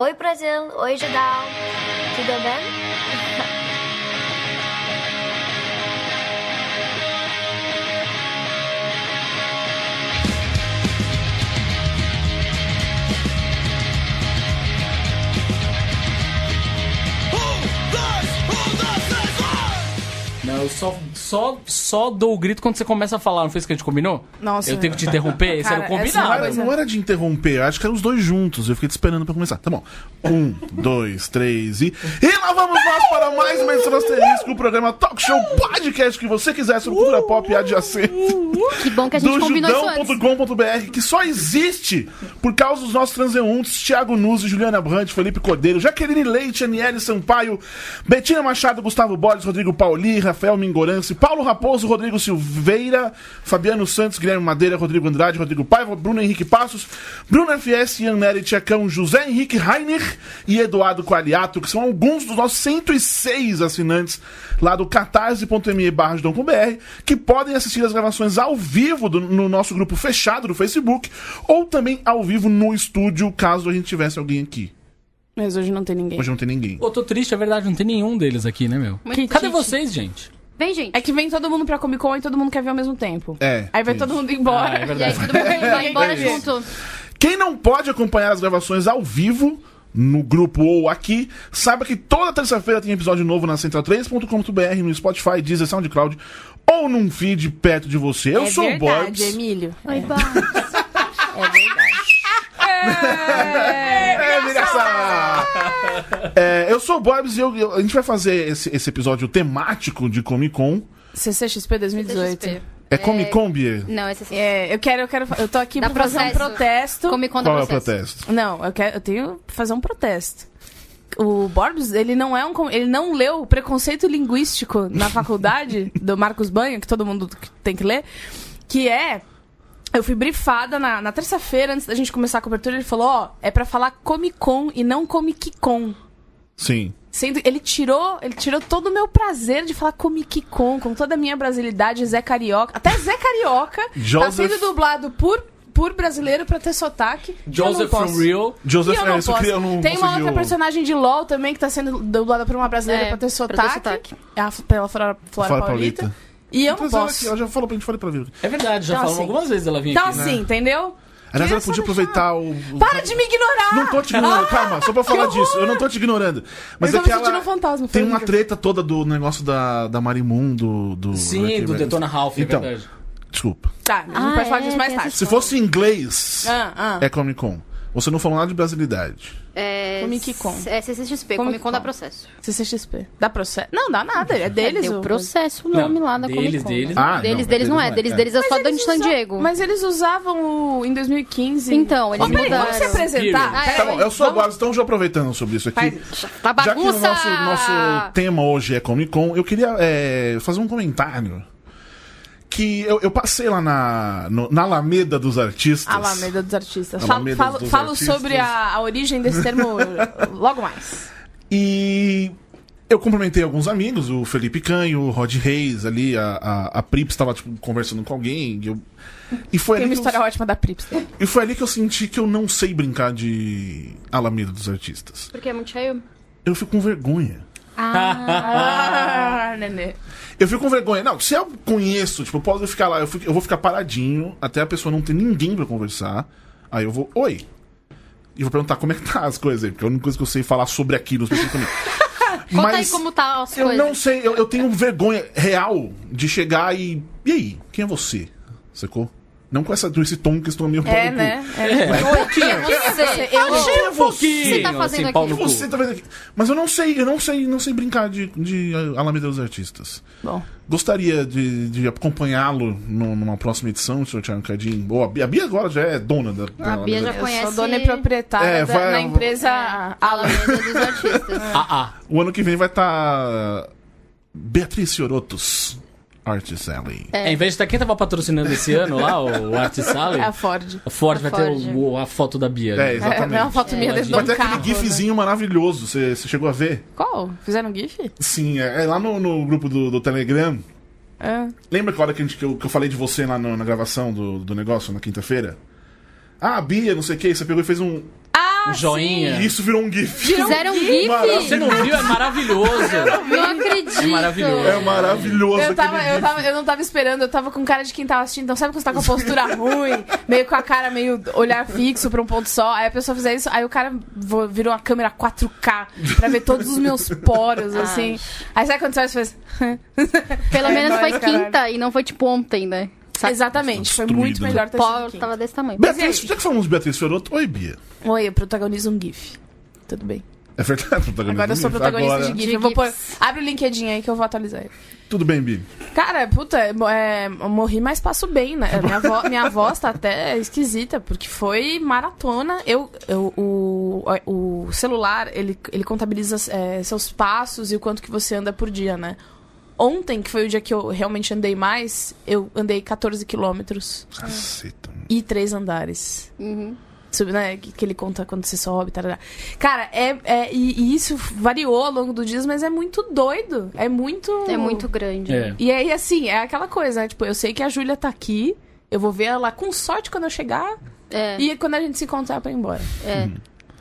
Oi, Brasil. Oi, Judal. Tudo bem? Não, eu só, só, só dou o grito quando você começa a falar, não foi isso que a gente combinou? Nossa. Eu tenho que te interromper? Esse era o Cara, combinado. não era, não era de interromper, acho que eram os dois juntos. Eu fiquei te esperando pra começar. Tá bom. Um, dois, três e. E lá vamos nós para mais uma edição do Asterisco, o programa Talk Show Podcast que você quiser sobre cultura pop e adjacente. Que bom que a gente do combinou isso antes. judão.com.br, que só existe por causa dos nossos transeuntes Thiago Nuzzi, Juliana Brandt, Felipe Cordeiro, Jaqueline Leite, Aniele Sampaio, Betina Machado, Gustavo Borges, Rodrigo Pauli, Rafael Mingorance, Paulo Raposo, Rodrigo Silveira, Fabiano Santos, Guilherme Madeira, Rodrigo Andrade, Rodrigo Paiva, Bruno Henrique Passos, Bruno FS, Ian Nery, Tchecão, José Henrique Rainer e Eduardo Qualiato, que são alguns dos nossos 106 assinantes lá do catarse.me barra que podem assistir as gravações ao vivo do- no nosso grupo fechado do Facebook, ou também ao vivo no estúdio, caso a gente tivesse alguém aqui. Mas hoje não tem ninguém. Hoje não tem ninguém. Pô, tô triste, é verdade, não tem nenhum deles aqui, né, meu? Muito Cadê triste. vocês, gente? Vem, gente. É que vem todo mundo pra Comic Con e todo mundo quer ver ao mesmo tempo. É, Aí vai isso. todo mundo embora. Ah, é E aí todo mundo vai embora É junto. Quem não pode acompanhar as gravações ao vivo, no grupo ou aqui, saiba que toda terça-feira tem episódio novo na central3.com.br, no Spotify, Deezer, SoundCloud ou num feed perto de você. Eu é sou o verdade, Borbs. Emílio. Oi, Bob. É verdade. É, engraçado. É, eu sou o Borbs e eu- eu- a gente vai fazer esse, esse episódio temático de Comic Con. CCXP 2018. CXP. É Comic Con, Bia? Não, esse é É, eu quero, eu quero. Eu tô aqui Dá pra fazer um processo. protesto. Come conta Qual é o processo. protesto? Não, eu, quero, eu tenho que fazer um protesto. O Borbs, ele não é um. com- Ele não leu o preconceito linguístico na faculdade do Marcos Banho, que todo mundo tem que ler, que é. Eu fui brifada na, na terça-feira, antes da gente começar a cobertura, ele falou, ó, é pra falar Comic Con e não Comic Con. Sim. Sendo, ele tirou, ele tirou todo o meu prazer de falar Comic Con, com toda a minha brasilidade, Zé Carioca. Até Zé Carioca tá Joseph- sendo dublado por, por brasileiro pra ter sotaque. Joseph from Real. Joseph, é, isso posso. que eu não Tem uma outra personagem de LOL também que tá sendo dublada por uma brasileira É, pra ter pra ter sotaque. sotaque. A, pela Flora, Flora Fora Paulita. Paulita. E eu não Mas ela posso. aqui, ela já falou pra gente, falei pra vir. É verdade, já Então, falamos assim- algumas vezes ela vir Então aqui. né? assim, entendeu? Aliás, ela podia aproveitar o. o- Para de me ignorar! Não tô te ignorando, Ah, calma, só pra falar disso. Eu não tô te ignorando. Mas Eu é que ela. um fantasma, Tem uma treta toda do negócio da, da Marimun, do. do Sim, do. Detona Ralph, é Então, verdade. desculpa. Tá, a gente Ah, pode falar é, disso mais tarde. Se fosse em inglês, Ah, ah. é Comic Con. Você não falou nada de brasilidade. É, Comic Con. É CCXP, Comic Comic Con dá processo. CCXP. Dá processo? Não, dá nada. É deles. é, o- processo o nome Não, lá da deles, Comic Con. deles né? Ah, deles, não, deles não é. deles Deles, é. deles é só do eles San Diego. Mas eles usavam o, em 2015. Então, eles Ô, peraí, mudaram. Vamos se apresentar? Ah, é. Tá bom, eu sou Vamos- Boris, então já aproveitando sobre isso aqui. Faz- Tá Já que o bagunça! nosso, nosso tema hoje é Comic Con, eu queria é, fazer um comentário. Que eu, eu passei lá na, no- na Alameda dos Artistas. Alameda dos Artistas. Falo, Alameda falo, dos falo Artistas. sobre a, a origem desse termo logo mais. E eu cumprimentei alguns amigos, o Felipe Canho, o Rod Reis ali, a, a, a Prips estava tipo, conversando com alguém. E, eu- e foi Tem uma ali que história eu, ótima da Prips. e foi ali que eu senti que eu não sei brincar de Alameda dos Artistas. Porque é muito cheio. Eu fico com vergonha. Ah, nenê. Eu fico com vergonha. Não, se eu conheço, tipo, eu posso ficar lá, eu, fico- eu vou ficar paradinho até a pessoa não ter ninguém pra conversar. Aí eu vou, oi. E vou perguntar como é que tá as coisas aí, porque é a única coisa que eu sei falar sobre aquilo especificamente. Conta aí como tá as eu coisas. não sei, eu, eu tenho vergonha real de chegar e. E aí? Quem é você? Sacou? Não com, essa, com esse tom que estou meio pau É, no cu. né? É. Mas um pouquinho. Você, Eu- é você? O que você tá assim, fazendo pau aqui? Você tá vendo aqui. Mas eu não sei, eu não sei, não sei brincar de, de Alameda dos Artistas. Bom. Gostaria de, de acompanhá-lo numa próxima edição, Sr. Thiago Cadinho. Ou a Bia, a Bia agora já é dona da. da A Bia já Alameda. Eu conhece. sou dona e proprietária É, da, vai- na empresa Alameda. Alameda dos artistas. Ah, ah. O ano que vem vai estar. Beatriz Fiorotos. Artist Alley. É, em vez de estar quem tava patrocinando esse ano lá, o Art Sally, É a Ford. a Ford A vai Ford. ter o- a foto da Bia. É, né? É, exatamente. é uma foto minha dentro de Vai ter carro. aquele gifzinho maravilhoso. Você chegou a ver? Né? Qual? Fizeram um gif? Sim, é, é lá no, no grupo do, do Telegram. É. Lembra que a hora que, a gente- que, eu, que eu falei de você lá no- na gravação do, do negócio, na quinta-feira? Ah, a Bia, não sei o que, você pegou e fez um. Ah, Um joinha. E isso virou um GIF. Fizeram um gif? Você não viu? É maravilhoso. Não acredito. É maravilhoso. É maravilhoso Eu, tava, eu, tava, eu não tava esperando, eu tava com cara de quem tava assistindo. Então, sabe quando você tá com a postura ruim, meio com a cara meio olhar fixo pra um ponto só? Aí a pessoa fizer isso, aí o cara virou uma câmera 4K pra ver todos os meus poros, assim. Aí sabe quando você faz? Pelo É menos foi caralho. quinta e não foi tipo ontem, né? Sabe? Exatamente, foi muito né? melhor ter sido pó tava desse tamanho. Beatriz, já que falamos de Beatriz Fiorotto, oi, Bia. Oi, eu protagonizo um GIF. Tudo bem. É verdade, protagonista. Agora eu sou protagonista Agora- de GIF. Eu vou pôr. Abre o LinkedIn aí que eu vou atualizar ele. Tudo bem, Bi. Cara, puta, é, é, eu morri, mas passo bem, né? Minha, vo- minha voz tá até esquisita, porque foi maratona. Eu, eu- o, o celular, ele, ele contabiliza é, seus passos e o quanto que você anda por dia, né? Ontem, que foi o dia que eu realmente andei mais, eu andei 14 quilômetros Caceta. e três andares. Uhum. Sub- né, que, ele conta quando você sobe, tarará. Cara, é, é e, e isso variou ao longo dos dias, mas é muito doido. É muito. É muito grande. É. E aí, assim, é aquela coisa, né? Tipo, eu sei que a Júlia tá aqui, eu vou ver ela com sorte quando eu chegar, É. e quando a gente se encontrar pra ir embora. é.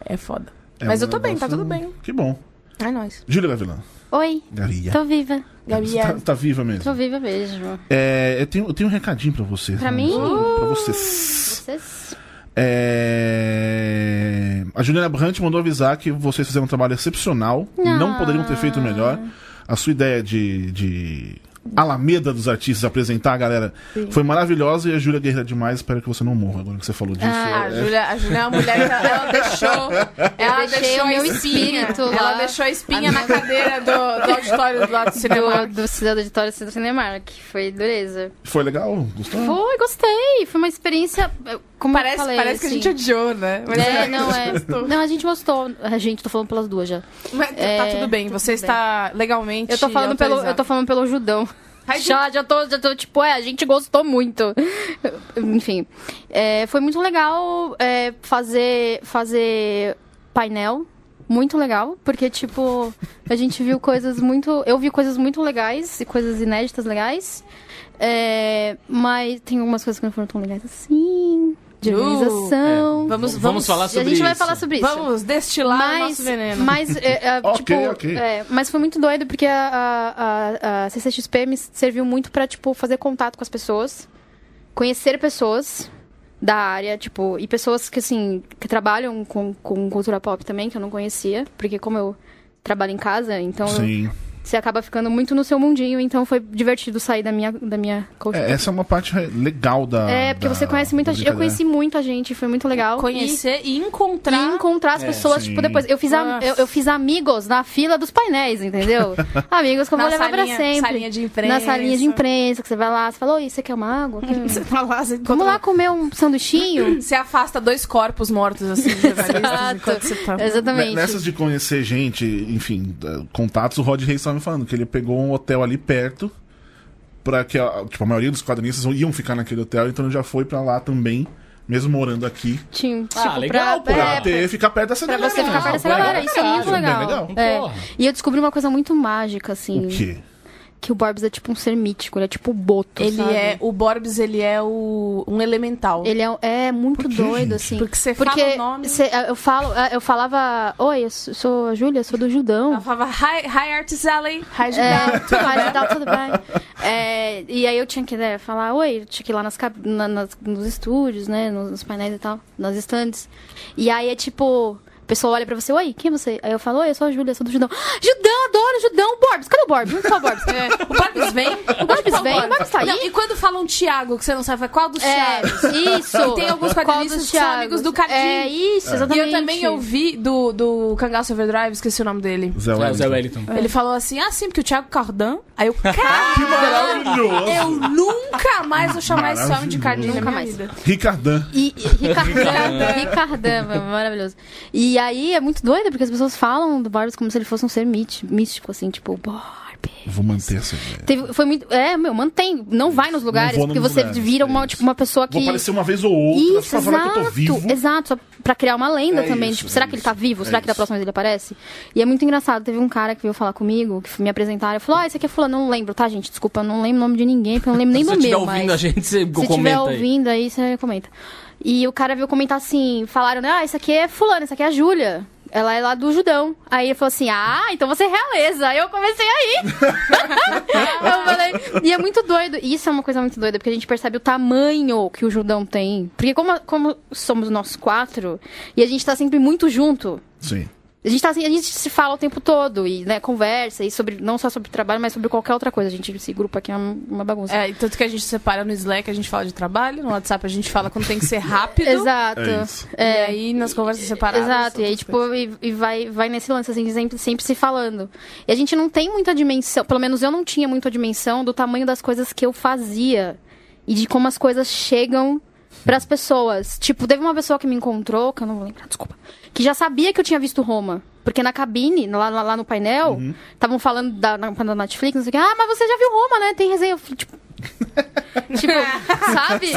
É foda. É Mas um eu tô bem, tá tudo bem. Que bom. É nóis. Júlia Gavilã. Oi, Garia. tô viva. Gabi, Você é- tá, tá viva mesmo. Tô viva mesmo. É, eu, tenho, eu tenho um recadinho pra você. Pra mim? Pra vocês. Vocês? É... A Juliana Brandt mandou avisar que vocês fizeram um trabalho excepcional. Não Ah. poderiam ter feito melhor. A sua ideia de, de Alameda dos artistas apresentar a galera foi maravilhosa e a Júlia guerreira demais. Espero que você não morra agora que você falou disso. Ah, a É- Júlia, a Júlia é uma mulher que ela, ela deixou. Ela deixou o meu a espinha. espírito lá. Ela deixou a espinha na cadeira do, do auditório do lado do cinema. Do, do Cidade Auditório do Cinemark. Foi dureza. Foi legal? Gostou? Foi, gostei. Foi uma experiência. Como eu Parece, falei, parece que a assim. gente odiou, né? Mas É, não, é. Não, a gente gostou. A gente, tô falando pelas duas já. Mas tá É, tudo bem, você tudo está legalmente. Eu tô falando pelo, eu tô falando pelo Judão. Ai, Já, já tô, já tô, tipo, é, a gente gostou muito. Enfim, é, foi muito legal é, fazer, fazer painel. Muito legal, porque, tipo, a gente viu coisas muito. Eu vi coisas muito legais e coisas inéditas legais. É, mas tem algumas coisas que não foram tão legais assim. De Uh, organização. Vamos, Vamos falar E a sobre gente vai isso. falar sobre isso. Vamos destilar o Mas, nosso veneno. mas, é, é, Ok, tipo, ok. é, mas foi muito doido porque a, a, a, a CCXP me serviu muito pra, tipo, fazer contato com as pessoas, conhecer pessoas da área, tipo, e pessoas que, assim, que trabalham com, com cultura pop também, que eu não conhecia, porque como eu trabalho em casa, então eu- Sim. Você acaba ficando muito no seu mundinho, então foi divertido sair da minha, da minha. É, essa é uma parte legal da. É, porque da- você conhece muita gente. Eu conheci muita gente, foi muito legal. E- Conhecer e e encontrar. encontrar as É, pessoas, sim. tipo, depois. Eu fiz, Nossa. eu, eu fiz amigos na fila dos painéis, entendeu? amigos que eu vou levar pra salinha- sempre. salinha de imprensa. Na salinha de imprensa, que você vai lá, você fala, oi, você quer uma água? Quer- Você tá lá, você Vamos lá comer um sanduichinho? Você afasta dois corpos mortos, assim, jornalistas enquanto você tá. Exatamente. Ne- Nessas de conhecer gente, enfim, contatos, o Rod Reis estava me falando que ele pegou um hotel ali perto para que a, tipo, a maioria dos quadrinistas iam ficar naquele hotel, então ele já foi pra lá também, mesmo morando aqui, Tinha, tipo, Ah, legal, pra, pô. pra é, ter, ficar perto dessa pra galera. você ficar perto dessa galera. pra Isso é muito legal. legal. É. E eu descobri uma coisa muito mágica, assim. O quê? Que o Borbs é tipo um ser mítico, ele é tipo o Boto, Ele sabe? é. O Borbs, ele é o, um elemental. Ele é, é muito quê, doido, gente? assim. Porque você Porque fala o nome. cê- eu falo, eu falava, oi, eu sou sou a Júlia, sou do Judão. Ela falava, hi, hi Artis Alley. Hi, É, Judão. tudo mais, Judão, tudo bem. É, e aí eu tinha que né, falar, oi, eu tinha que ir lá nas, cab- na- nas- nos estúdios, né, nos, nos painéis e tal, nas estantes. E aí é tipo, pessoa olha pra você, oi, quem é você? Aí eu falo, oi, eu sou a Júlia, sou do Judão. Ah, Judão, adoro Judão, Borbs, cadê o Borbs? Onde tá o Borbs? É, o Borbs vem. O Borbs vem, o Borbs tá aí? Não, e quando falam Tiago, que você não sabe qual dos É, Thiagos? isso. E tem alguns quadrinistas dos que são amigos do Cadinho. É, isso, E exatamente. eu também ouvi do, do Cangaço Overdrive, esqueci o nome dele. Zé É, o Zé Wellington. Wellington. Ele falou assim, ah, sim, porque o Thiago Cardan. Aí eu, Que cara, maravilhoso! eu nunca mais vou chamar esse homem de Cardinho na Nunca mais. Ricardan. E, e Ricardão, Ricardão, maravilhoso. E aí é muito doido, porque as pessoas falam do Borbs como se ele fosse um ser místico, assim, tipo, Borbs. Vou manter essa ideia. Teve, foi muito. É, meu, mantém. Não vai nos lugares, porque nos você lugares, vira é uma, isso. tipo, uma pessoa que. Vou aparecer uma vez ou outra, Isso, só pra falar que eu tô exato, vivo. exato, só pra criar uma lenda É também. isso, tipo, é será que ele tá isso, vivo? é será que da isso. próxima vez ele aparece? E é muito engraçado. Teve um cara que veio falar comigo, que me apresentaram, e falou: Ah, esse aqui é fulano, não lembro, tá, gente? Desculpa, eu não lembro o nome de ninguém, porque eu não lembro nem Se do você estiver meu. ouvindo mas... a gente, você Se comenta estiver aí. ouvindo aí, você comenta. E o cara veio comentar assim, falaram, né, ah, isso aqui é fulano, isso aqui é a Júlia. Ela é lá do Judão. Aí ele falou assim, ah, então você é realeza. Aí eu comecei a ir. eu falei, e é muito doido. Isso é uma coisa muito doida, porque a gente percebe o tamanho que o Judão tem. Porque como, como somos nós quatro, e a gente tá sempre muito junto, Sim. A gente, tá, assim, a gente se fala o tempo todo e né, conversa, e sobre, não só sobre trabalho, mas sobre qualquer outra coisa. A gente, esse grupo aqui é uma, bagunça. É, e tanto que a gente separa no Slack, a gente fala de trabalho, no WhatsApp a gente fala quando tem que ser rápido. Exato. É isso. E aí nas conversas separadas. Exato, e aí, tipo, e, e vai, vai nesse lance, assim, sempre, sempre se falando. E a gente não tem muita dimensão, pelo menos eu não tinha muita dimensão do tamanho das coisas que eu fazia e de como as coisas chegam pras pessoas. Tipo, teve uma pessoa que me encontrou, que eu não vou lembrar, desculpa, que já sabia que eu tinha visto Roma. Porque na cabine, lá, lá, lá no painel, estavam falando da, na, da Netflix, não sei o que, ah, mas você já viu Roma, né? Tem resenha. Tipo. tipo, sabe?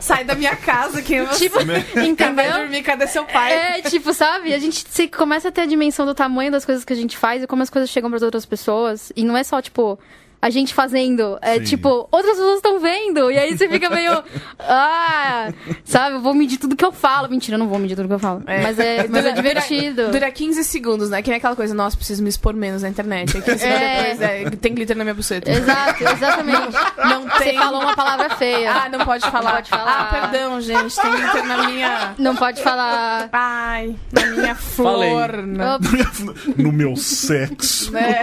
Sai da minha casa que você Tipo, vai entendeu? dormir, cadê seu pai? É, tipo, sabe? A gente se- começa a ter a dimensão do tamanho das coisas que a gente faz e como as coisas chegam para outras pessoas. E não é só, tipo, a gente fazendo. É Sim. tipo, outras pessoas estão vendo. E aí você fica meio. Ah, sabe? Eu vou medir tudo que eu falo. Mentira, eu não vou medir tudo que eu falo. É. Mas, é, mas é Dura- divertido. Dura 15 segundos, né? Que nem aquela coisa, nossa, preciso me expor menos na internet. Aí 15 segundos É. depois, é, tem glitter na minha buceta. Exato, exatamente. Não Você tem. falou uma palavra feia. Ah, não pode falar. Não pode falar. Ah, perdão, gente. Tem glitter na minha. Não pode falar. Ai, na minha Falei. flor. né? Ops. No meu sexo. Né?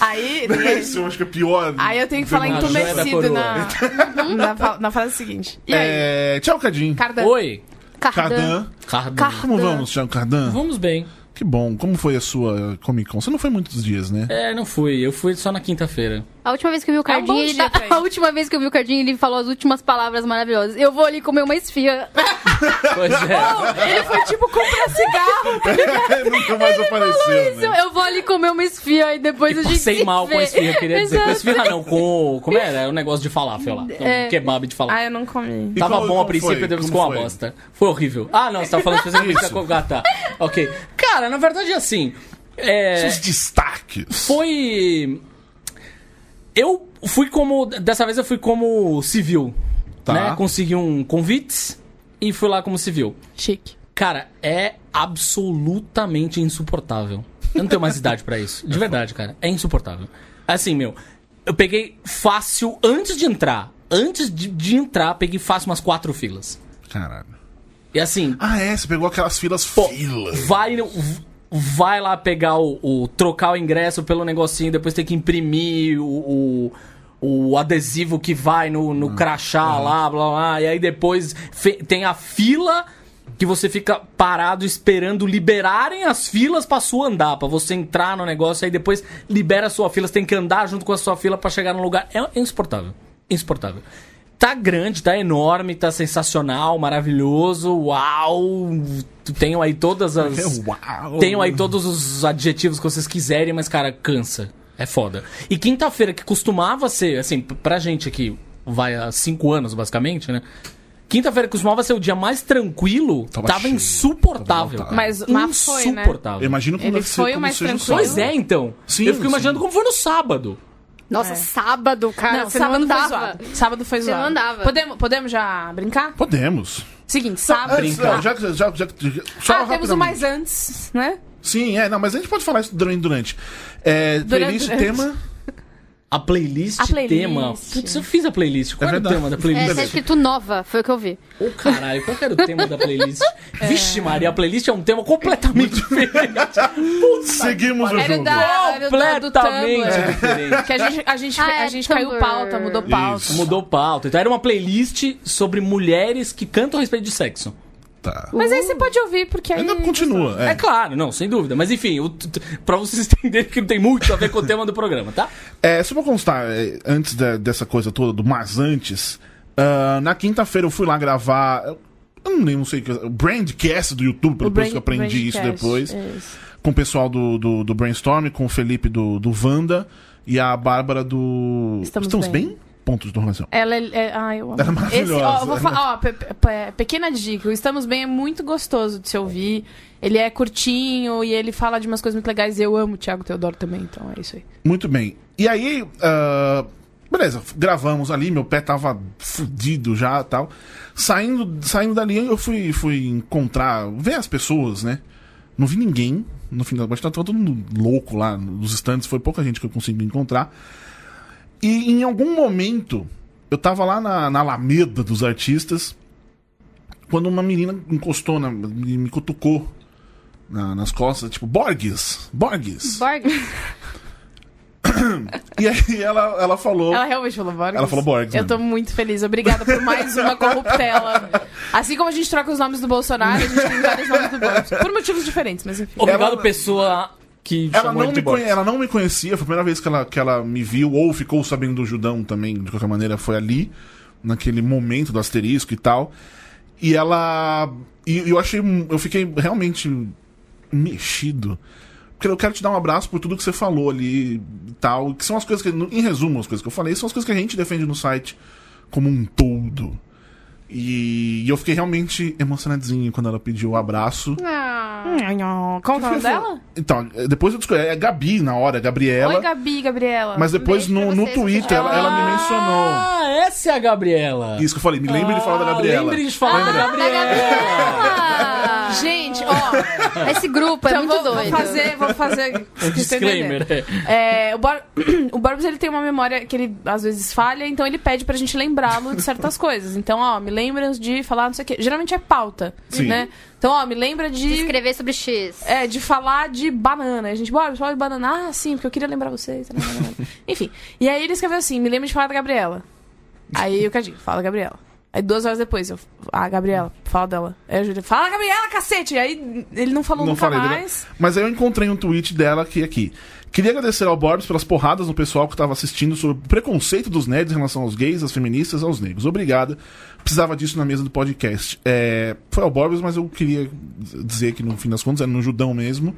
Aí, Esse eu acho que é pior. aí eu tenho que falar entumecido na, na, fa- na frase seguinte. E aí? É, tchau, Cadinho. Cardan. Oi, Cardan. Cardan. Cardan. Como vamos, Thiago Cardan? Vamos bem. Que bom. Como foi a sua Comic Con? Você não foi muitos dias, né? É, não fui. Eu fui só na quinta-feira. A última vez que eu vi o Cardinho, bom ele tá- ele. a última vez que eu vi o Cardinho, ele falou as últimas palavras maravilhosas. Eu vou ali comer uma esfirra. Pois é. Ele foi tipo comprar cigarro. Nunca mais apareceu, Isso, né? eu vou ali comer uma esfirra e depois a gente Passei se mal vê. com a esfirra, queria dizer. Com a esfirra não, com... Como era? Era um negócio de falafel lá. É. Um kebab de falafel. Ah, eu não comi. E Tava como- bom a princípio, depois ficou uma foi? bosta. Foi horrível. Ah, não, você tá falando especificamente Isso. da Ah, tá. Ok. Cara, na verdade, assim... É, Seus destaques. foi... Eu fui como... Dessa vez eu fui como civil. Tá. Né? Consegui um convite e fui lá como civil. Chique. Cara, é absolutamente insuportável. Eu não tenho mais idade pra isso. De verdade, cara. É insuportável. Assim, meu, eu peguei fácil antes de entrar. Antes de, de entrar, peguei fácil umas quatro filas. Caralho. E assim, Ah, é? Você pegou aquelas filas pô, filas. vai, no- vai lá pegar o, o- trocar o ingresso pelo negocinho, depois tem que imprimir o, o, o adesivo que vai no, no crachá lá, blá blá, e aí depois tem a fila que você fica parado esperando liberarem as filas pra sua andar, pra você entrar no negócio, aí depois libera a sua fila, você tem que andar junto com a sua fila pra chegar no lugar. É insuportável. Insuportável. Tá grande, tá enorme, tá sensacional, maravilhoso, uau! Tenho aí todas as. Uau. Tenho aí todos os adjetivos que vocês quiserem, mas, cara, cansa. É foda. E quinta-feira, que costumava ser, assim, pra gente aqui, vai há cinco anos, basicamente, né? Quinta-feira que costumava ser o dia mais tranquilo, Tava tava, cheio, insuportável. tava. Mas- mas foi, né? Insuportável. Eu imagino como Ele deve ser foi o como mais tranquilo. Pois é, então. Sim, eu fico sim. imaginando como foi no sábado. Nossa, sábado, cara. não, você sábado não foi andava. zoado. Sábado foi Você zoado. não andava. Podemos, podemos já brincar? Podemos. Seguinte, sábado. Antes, não, já, já, já, já, só ah, temos o mais antes, né? Sim, é, não, mas a gente pode falar isso durante. durante. É, playlist, durante. tema. A playlist, A playlist. tema. Putz, eu fiz a playlist. Qual É era o tema da É, playlist? tá escrito nova, foi o que eu vi. Ô, caralho, qual que era o tema da playlist? Vixe, Maria, a playlist é um tema completamente diferente. Seguimos o jogo. da- era do- do completamente Tumblr. diferente. Que a gente, a gente, Ah, é, a gente caiu pauta, mudou pauta. Isso. Mudou pauta. Então era uma playlist sobre mulheres que cantam a respeito de sexo. Tá. Mas aí você pode ouvir, porque aí... Ainda continua, É, é. claro, não, sem dúvida. Mas enfim, o, pra vocês entenderem que não tem muito a ver com o tema do programa, tá? É, só pra constar, é, antes da- dessa coisa toda, do mas antes, ah, na quinta-feira eu fui lá gravar. Eu não, nem não sei o que. O Brandcast do YouTube, O depois que eu aprendi isso depois. isso. Com o pessoal do, do, do Brainstorm, com o Felipe do, do Wanda e a Bárbara do. Estamos bem? Bem. Pontos de interrogação. Ela é. é ah, eu amo. Ela é maravilhosa. Esse, ó, vou fa- ó, pe- pe- pequena dica: o Estamos Bem é muito gostoso de se ouvir. Ele é curtinho e ele fala de umas coisas muito legais. Eu amo o Thiago Teodoro também, então é isso aí. Muito bem. E aí, ah, Beleza, gravamos ali, meu pé tava fudido já e tal. Saindo, saindo dali, eu fui, fui encontrar, ver as pessoas, né? Não vi ninguém. No fim da noite, tava todo mundo louco lá nos estantes, foi pouca gente que eu consegui encontrar. E em algum momento, eu tava lá na, na Alameda dos artistas, quando uma menina encostou, na, me, me cutucou na- nas costas, tipo, Borges, Borges. Borg. E aí ela, ela falou. Ela realmente falou Borges? Ela falou Borges, Eu né? tô muito feliz. Obrigada por mais uma corruptela. Assim como a gente troca os nomes do Bolsonaro, a gente tem vários nomes do Borges. Por motivos diferentes, mas enfim. Obrigado, Ela- pessoa que Ela não, me conhe- ela não me conhecia, foi a primeira vez que ela, que ela me viu, ou ficou sabendo do Judão também, de qualquer maneira, foi ali, naquele momento do asterisco e tal. E ela. E eu achei. Eu fiquei realmente mexido. Porque eu quero te dar um abraço por tudo que você falou ali e tal. Que são as coisas que. Em resumo, as coisas que eu falei, são as coisas que a gente defende no site como um todo. E, e eu fiquei realmente emocionadinho quando ela pediu o abraço. Ah, Que é o nome dela? Então, depois eu descobri. É Gabi na hora, Gabriela. Oi, Gabi, Gabriela. Mas depois beijo no, no vocês, Twitter ela, ela me mencionou. Ah, essa é a Gabriela. Isso que eu falei, me lembre de falar da Ah, Gabriela. Lembre de falar da Gabriela. Ah, Gente, ó. esse grupo é então muito vou, doido. vou fazer, vou fazer. Um disclaimer. É, o, Bor o Borbs ele tem uma memória que ele às vezes falha, então ele pede pra gente lembrá-lo de certas coisas. Então, ó, me lembra de falar não sei o quê. Geralmente é pauta, Sim. né? Então, ó, me lembra De de. escrever sobre X. É, de falar de banana. A gente, bora, fala de banana. Ah, sim, porque eu queria lembrar vocês. Enfim. E aí ele escreveu assim: me lembra de falar da Gabriela. Aí o Cadinho, fala Gabriela. Aí duas horas depois, eu. Ah, Gabriela, fala dela. Aí a Júlia, fala Gabriela, cacete! E aí ele não falou Não nunca falei, né? mais. Mas aí eu encontrei um tweet dela aqui aqui. Queria agradecer ao Borbs pelas porradas no pessoal que estava assistindo sobre o preconceito dos nerds em relação aos gays, às feministas, aos negros. Obrigado. Precisava disso na mesa do podcast. É, foi ao Borbs, mas eu queria dizer que no fim das contas era no Judão mesmo.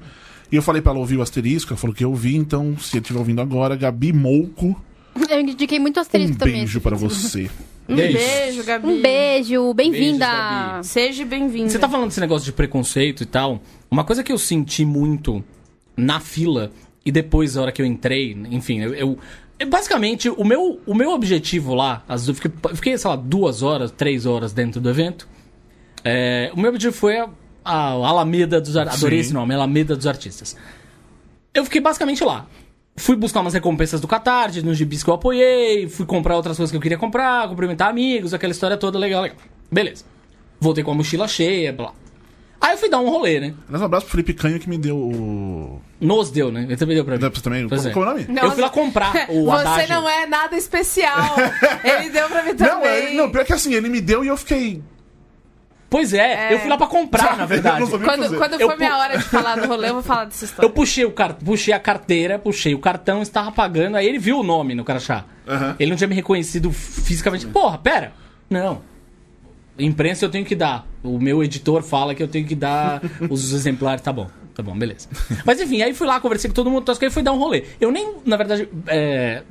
E eu falei pra ela ouvir o asterisco, ela falou que eu ouvi, então se ela estiver ouvindo agora, Gabi Mouco, Eu indiquei muito um asterisco também. beijo para você. Um Beijo. beijo, Gabi. Um beijo, bem-vinda. Seja bem-vindo. Você tá falando desse negócio de preconceito e tal. Uma coisa que eu senti muito na fila e depois, a hora que eu entrei, enfim, eu. eu- basicamente, o meu, o meu objetivo lá, as, eu, fiquei, eu fiquei, sei lá, duas horas, três horas dentro do evento. É, o meu objetivo foi a, a Alameda dos Artistas. Adorei esse nome, Alameda dos Artistas. Eu fiquei basicamente lá. Fui buscar umas recompensas do Catarse, nos gibis que eu apoiei, fui comprar outras coisas que eu queria comprar, cumprimentar amigos, aquela história toda legal, legal. Beleza. Voltei com a mochila cheia, blá. Aí eu fui dar um rolê, né? Aliás, um abraço pro Felipe Canho que me deu o. Nos deu, né? Ele também deu pra mim. Você também? Pois Qual, é. qual é o nome? Não, eu fui lá comprar o Você não é nada especial. Ele deu pra mim Não, também. é, não, pior que assim, ele me deu e eu fiquei. Pois é, É. eu fui lá pra comprar, na verdade. Quando, quando Eu for minha hora de falar do rolê, eu vou falar dessa história. Eu puxei, o car... puxei a carteira, puxei o cartão, estava pagando, aí ele viu o nome no crachá. Aham. Ele não tinha me reconhecido fisicamente. Porra, pera! Não. Imprensa eu tenho que dar. O meu editor fala que eu tenho que dar os exemplares. Tá bom, tá bom, beleza. Mas enfim, aí fui lá, conversei com todo mundo, tosco, aí fui dar um rolê. Eu nem, na verdade, é...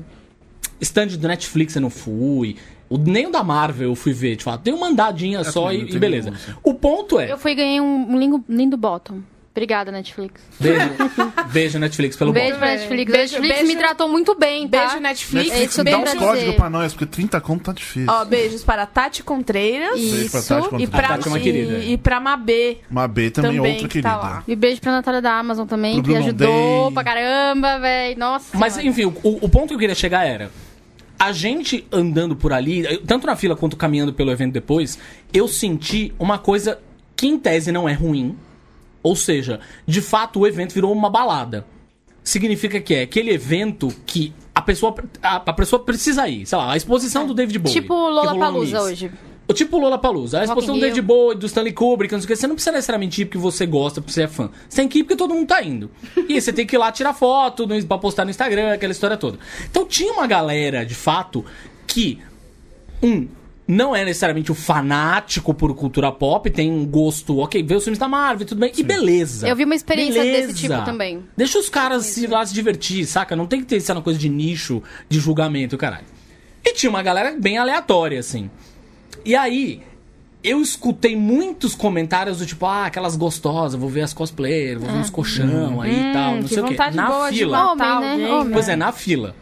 stand do Netflix eu não fui. O, nem o da Marvel eu fui ver, fato. Dei uma andadinha só também e, e tem beleza. nenhum, assim. O ponto é. Eu fui e ganhei um lindo, lindo bottom. Obrigada, Netflix. Beijo, beijo Netflix pelo Beijo bom. pra Netflix. Beijo, Netflix beijo. me tratou muito bem, tá? Beijo, Netflix. É Netflix, que eu dá uns pra códigos pra nós, porque 30 conto tá difícil. Ó, beijos para Tati Contreiras. Beijo pra Isso. Tati Contreiras. E pra, Tati é uma e- querida. e pra Mabê. Uma B também, Também, outra que querida. tá lá. E beijo pra Natália da Amazon também, Pro que ajudou Day. pra caramba, velho. Nossa. Mas senhora. enfim, o, o ponto que eu queria chegar era. A gente andando por ali, tanto na fila quanto caminhando pelo evento depois, eu senti uma coisa que em tese não é ruim. Ou seja, de fato o evento virou uma balada. Significa que é aquele evento que a pessoa, a, a pessoa precisa ir. Sei lá, a exposição do David Bowie. Tipo no Lollapalooza Nice. hoje. O tipo Lola Palusa. A Rock exposição in do David Rio. Bowie, do Stanley Kubrick, não sei o que. Você não precisa necessariamente ir porque você gosta, porque você é fã. Você tem que ir porque todo mundo tá indo. E aí você tem que ir lá tirar foto no, pra postar no Instagram, aquela história toda. Então tinha uma galera, de fato, que. Um. Não é necessariamente o fanático por cultura pop, tem um gosto, ok, vê os filmes da Marvel, tudo bem, e beleza. Eu vi uma experiência Beleza. desse tipo também. Deixa os caras se, lá se divertir, saca? Não tem que ter essa coisa de nicho, de julgamento, caralho. E tinha uma galera bem aleatória, assim. E aí, eu escutei muitos comentários do tipo, ah, aquelas gostosas, vou ver as cosplayers, vou ver uns colchão aí e tal, não que sei o quê. Na boa de fila. matar Homem, né? Homem. Pois é, na fila.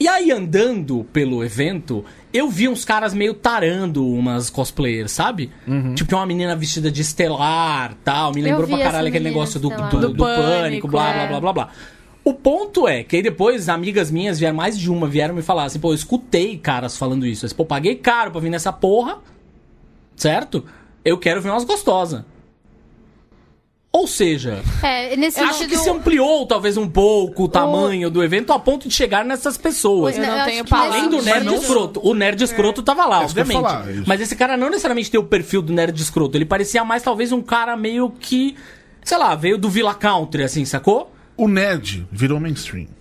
E aí, andando pelo evento, eu vi uns caras meio tarando umas cosplayers, sabe? Tipo, tinha uma menina vestida de estelar tal. Me lembrou pra caralho aquele negócio do, do, Do do pânico, Pânico, blá, é. blá, blá, blá, blá. O ponto é que aí depois amigas minhas vieram, mais de uma, vieram me falar assim, pô, eu escutei caras falando isso. Eu disse, pô, paguei caro pra vir nessa porra, certo? Eu quero ver umas gostosas. Ou seja, É, nesse acho sentido- que se ampliou talvez um pouco o tamanho do evento a ponto de chegar nessas pessoas. Eu não acho tenho palavras. Além do nerd sentido- escroto. O nerd escroto tava lá, É eu obviamente. falar, isso. Mas esse cara não necessariamente tem o perfil do nerd escroto. Ele parecia mais talvez um cara meio que, sei lá, veio do Villa Country, assim, sacou? O nerd virou mainstream.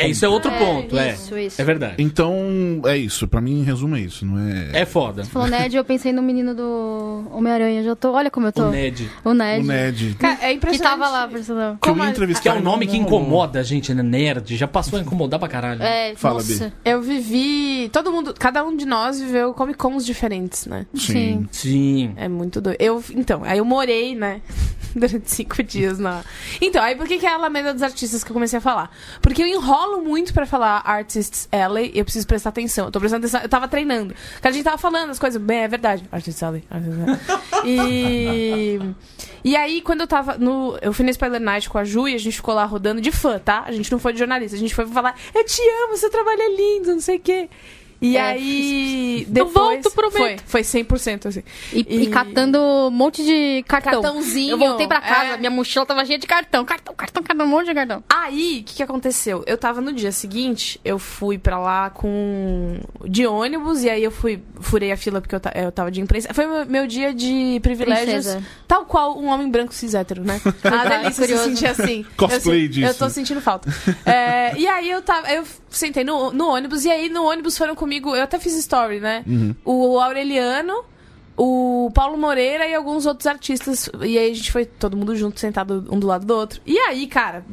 É, isso é outro É, ponto, é. isso, isso. É verdade. Então, é isso. Pra mim, em resumo, é isso. Não é... É foda. Falou Ned, eu pensei no menino do Homem-Aranha. Já tô. Olha como eu tô. O Ned. O Ned. O nerd. Cara, é Que impressionante. tava lá, por sinal. Que eu entrevistar. Que é um nome que incomoda a gente, né? Nerd. Já passou a incomodar pra caralho. É, Fala, nossa. Eu vivi. Todo mundo. Cada um de nós viveu Comic Cons diferentes, né? Sim. Sim. É muito doido. Eu, então, aí eu morei, né? Durante cinco dias na. Então, aí por que, que é a Alameda dos Artistas que eu comecei a falar? Porque eu enrolo muito pra falar Artists Alley e eu preciso prestar atenção. Eu tô prestando atenção. Eu tava treinando. Porque a gente tava falando as coisas. Bem, é verdade. Artists Alley. Artists Alley. E. E aí, quando eu tava no. Eu fui no Spoiler Night com a Ju e a gente ficou lá rodando de fã, tá? A gente não foi de jornalista. A gente foi falar: Eu te amo, seu trabalho é lindo, não sei o quê. E É, aí. Eu Depois, volto, prometo. Foi, foi 100% assim. E, e catando um monte de cartão. Cartãozinho, Eu voltei pra casa, é. minha mochila tava cheia de cartão. Cartão, cartão, cartão, um monte de cartão. Aí, o que, que aconteceu? Eu tava no dia seguinte, eu fui pra lá com de ônibus, e aí eu fui, furei a fila porque eu, ta- eu tava de imprensa. Foi meu, meu dia de privilégios, Princesa. tal qual um homem branco cis hétero, né? Ah, delícia se sentir assim. Cosplay eu, se- disso. Eu tô sentindo falta. É, e aí eu tava, eu sentei no, no ônibus, e aí no ônibus foram comigo, eu até fiz story, né? O Aureliano, o Paulo Moreira e alguns outros artistas. E aí a gente foi todo mundo junto, sentado um do lado do outro. E aí, cara,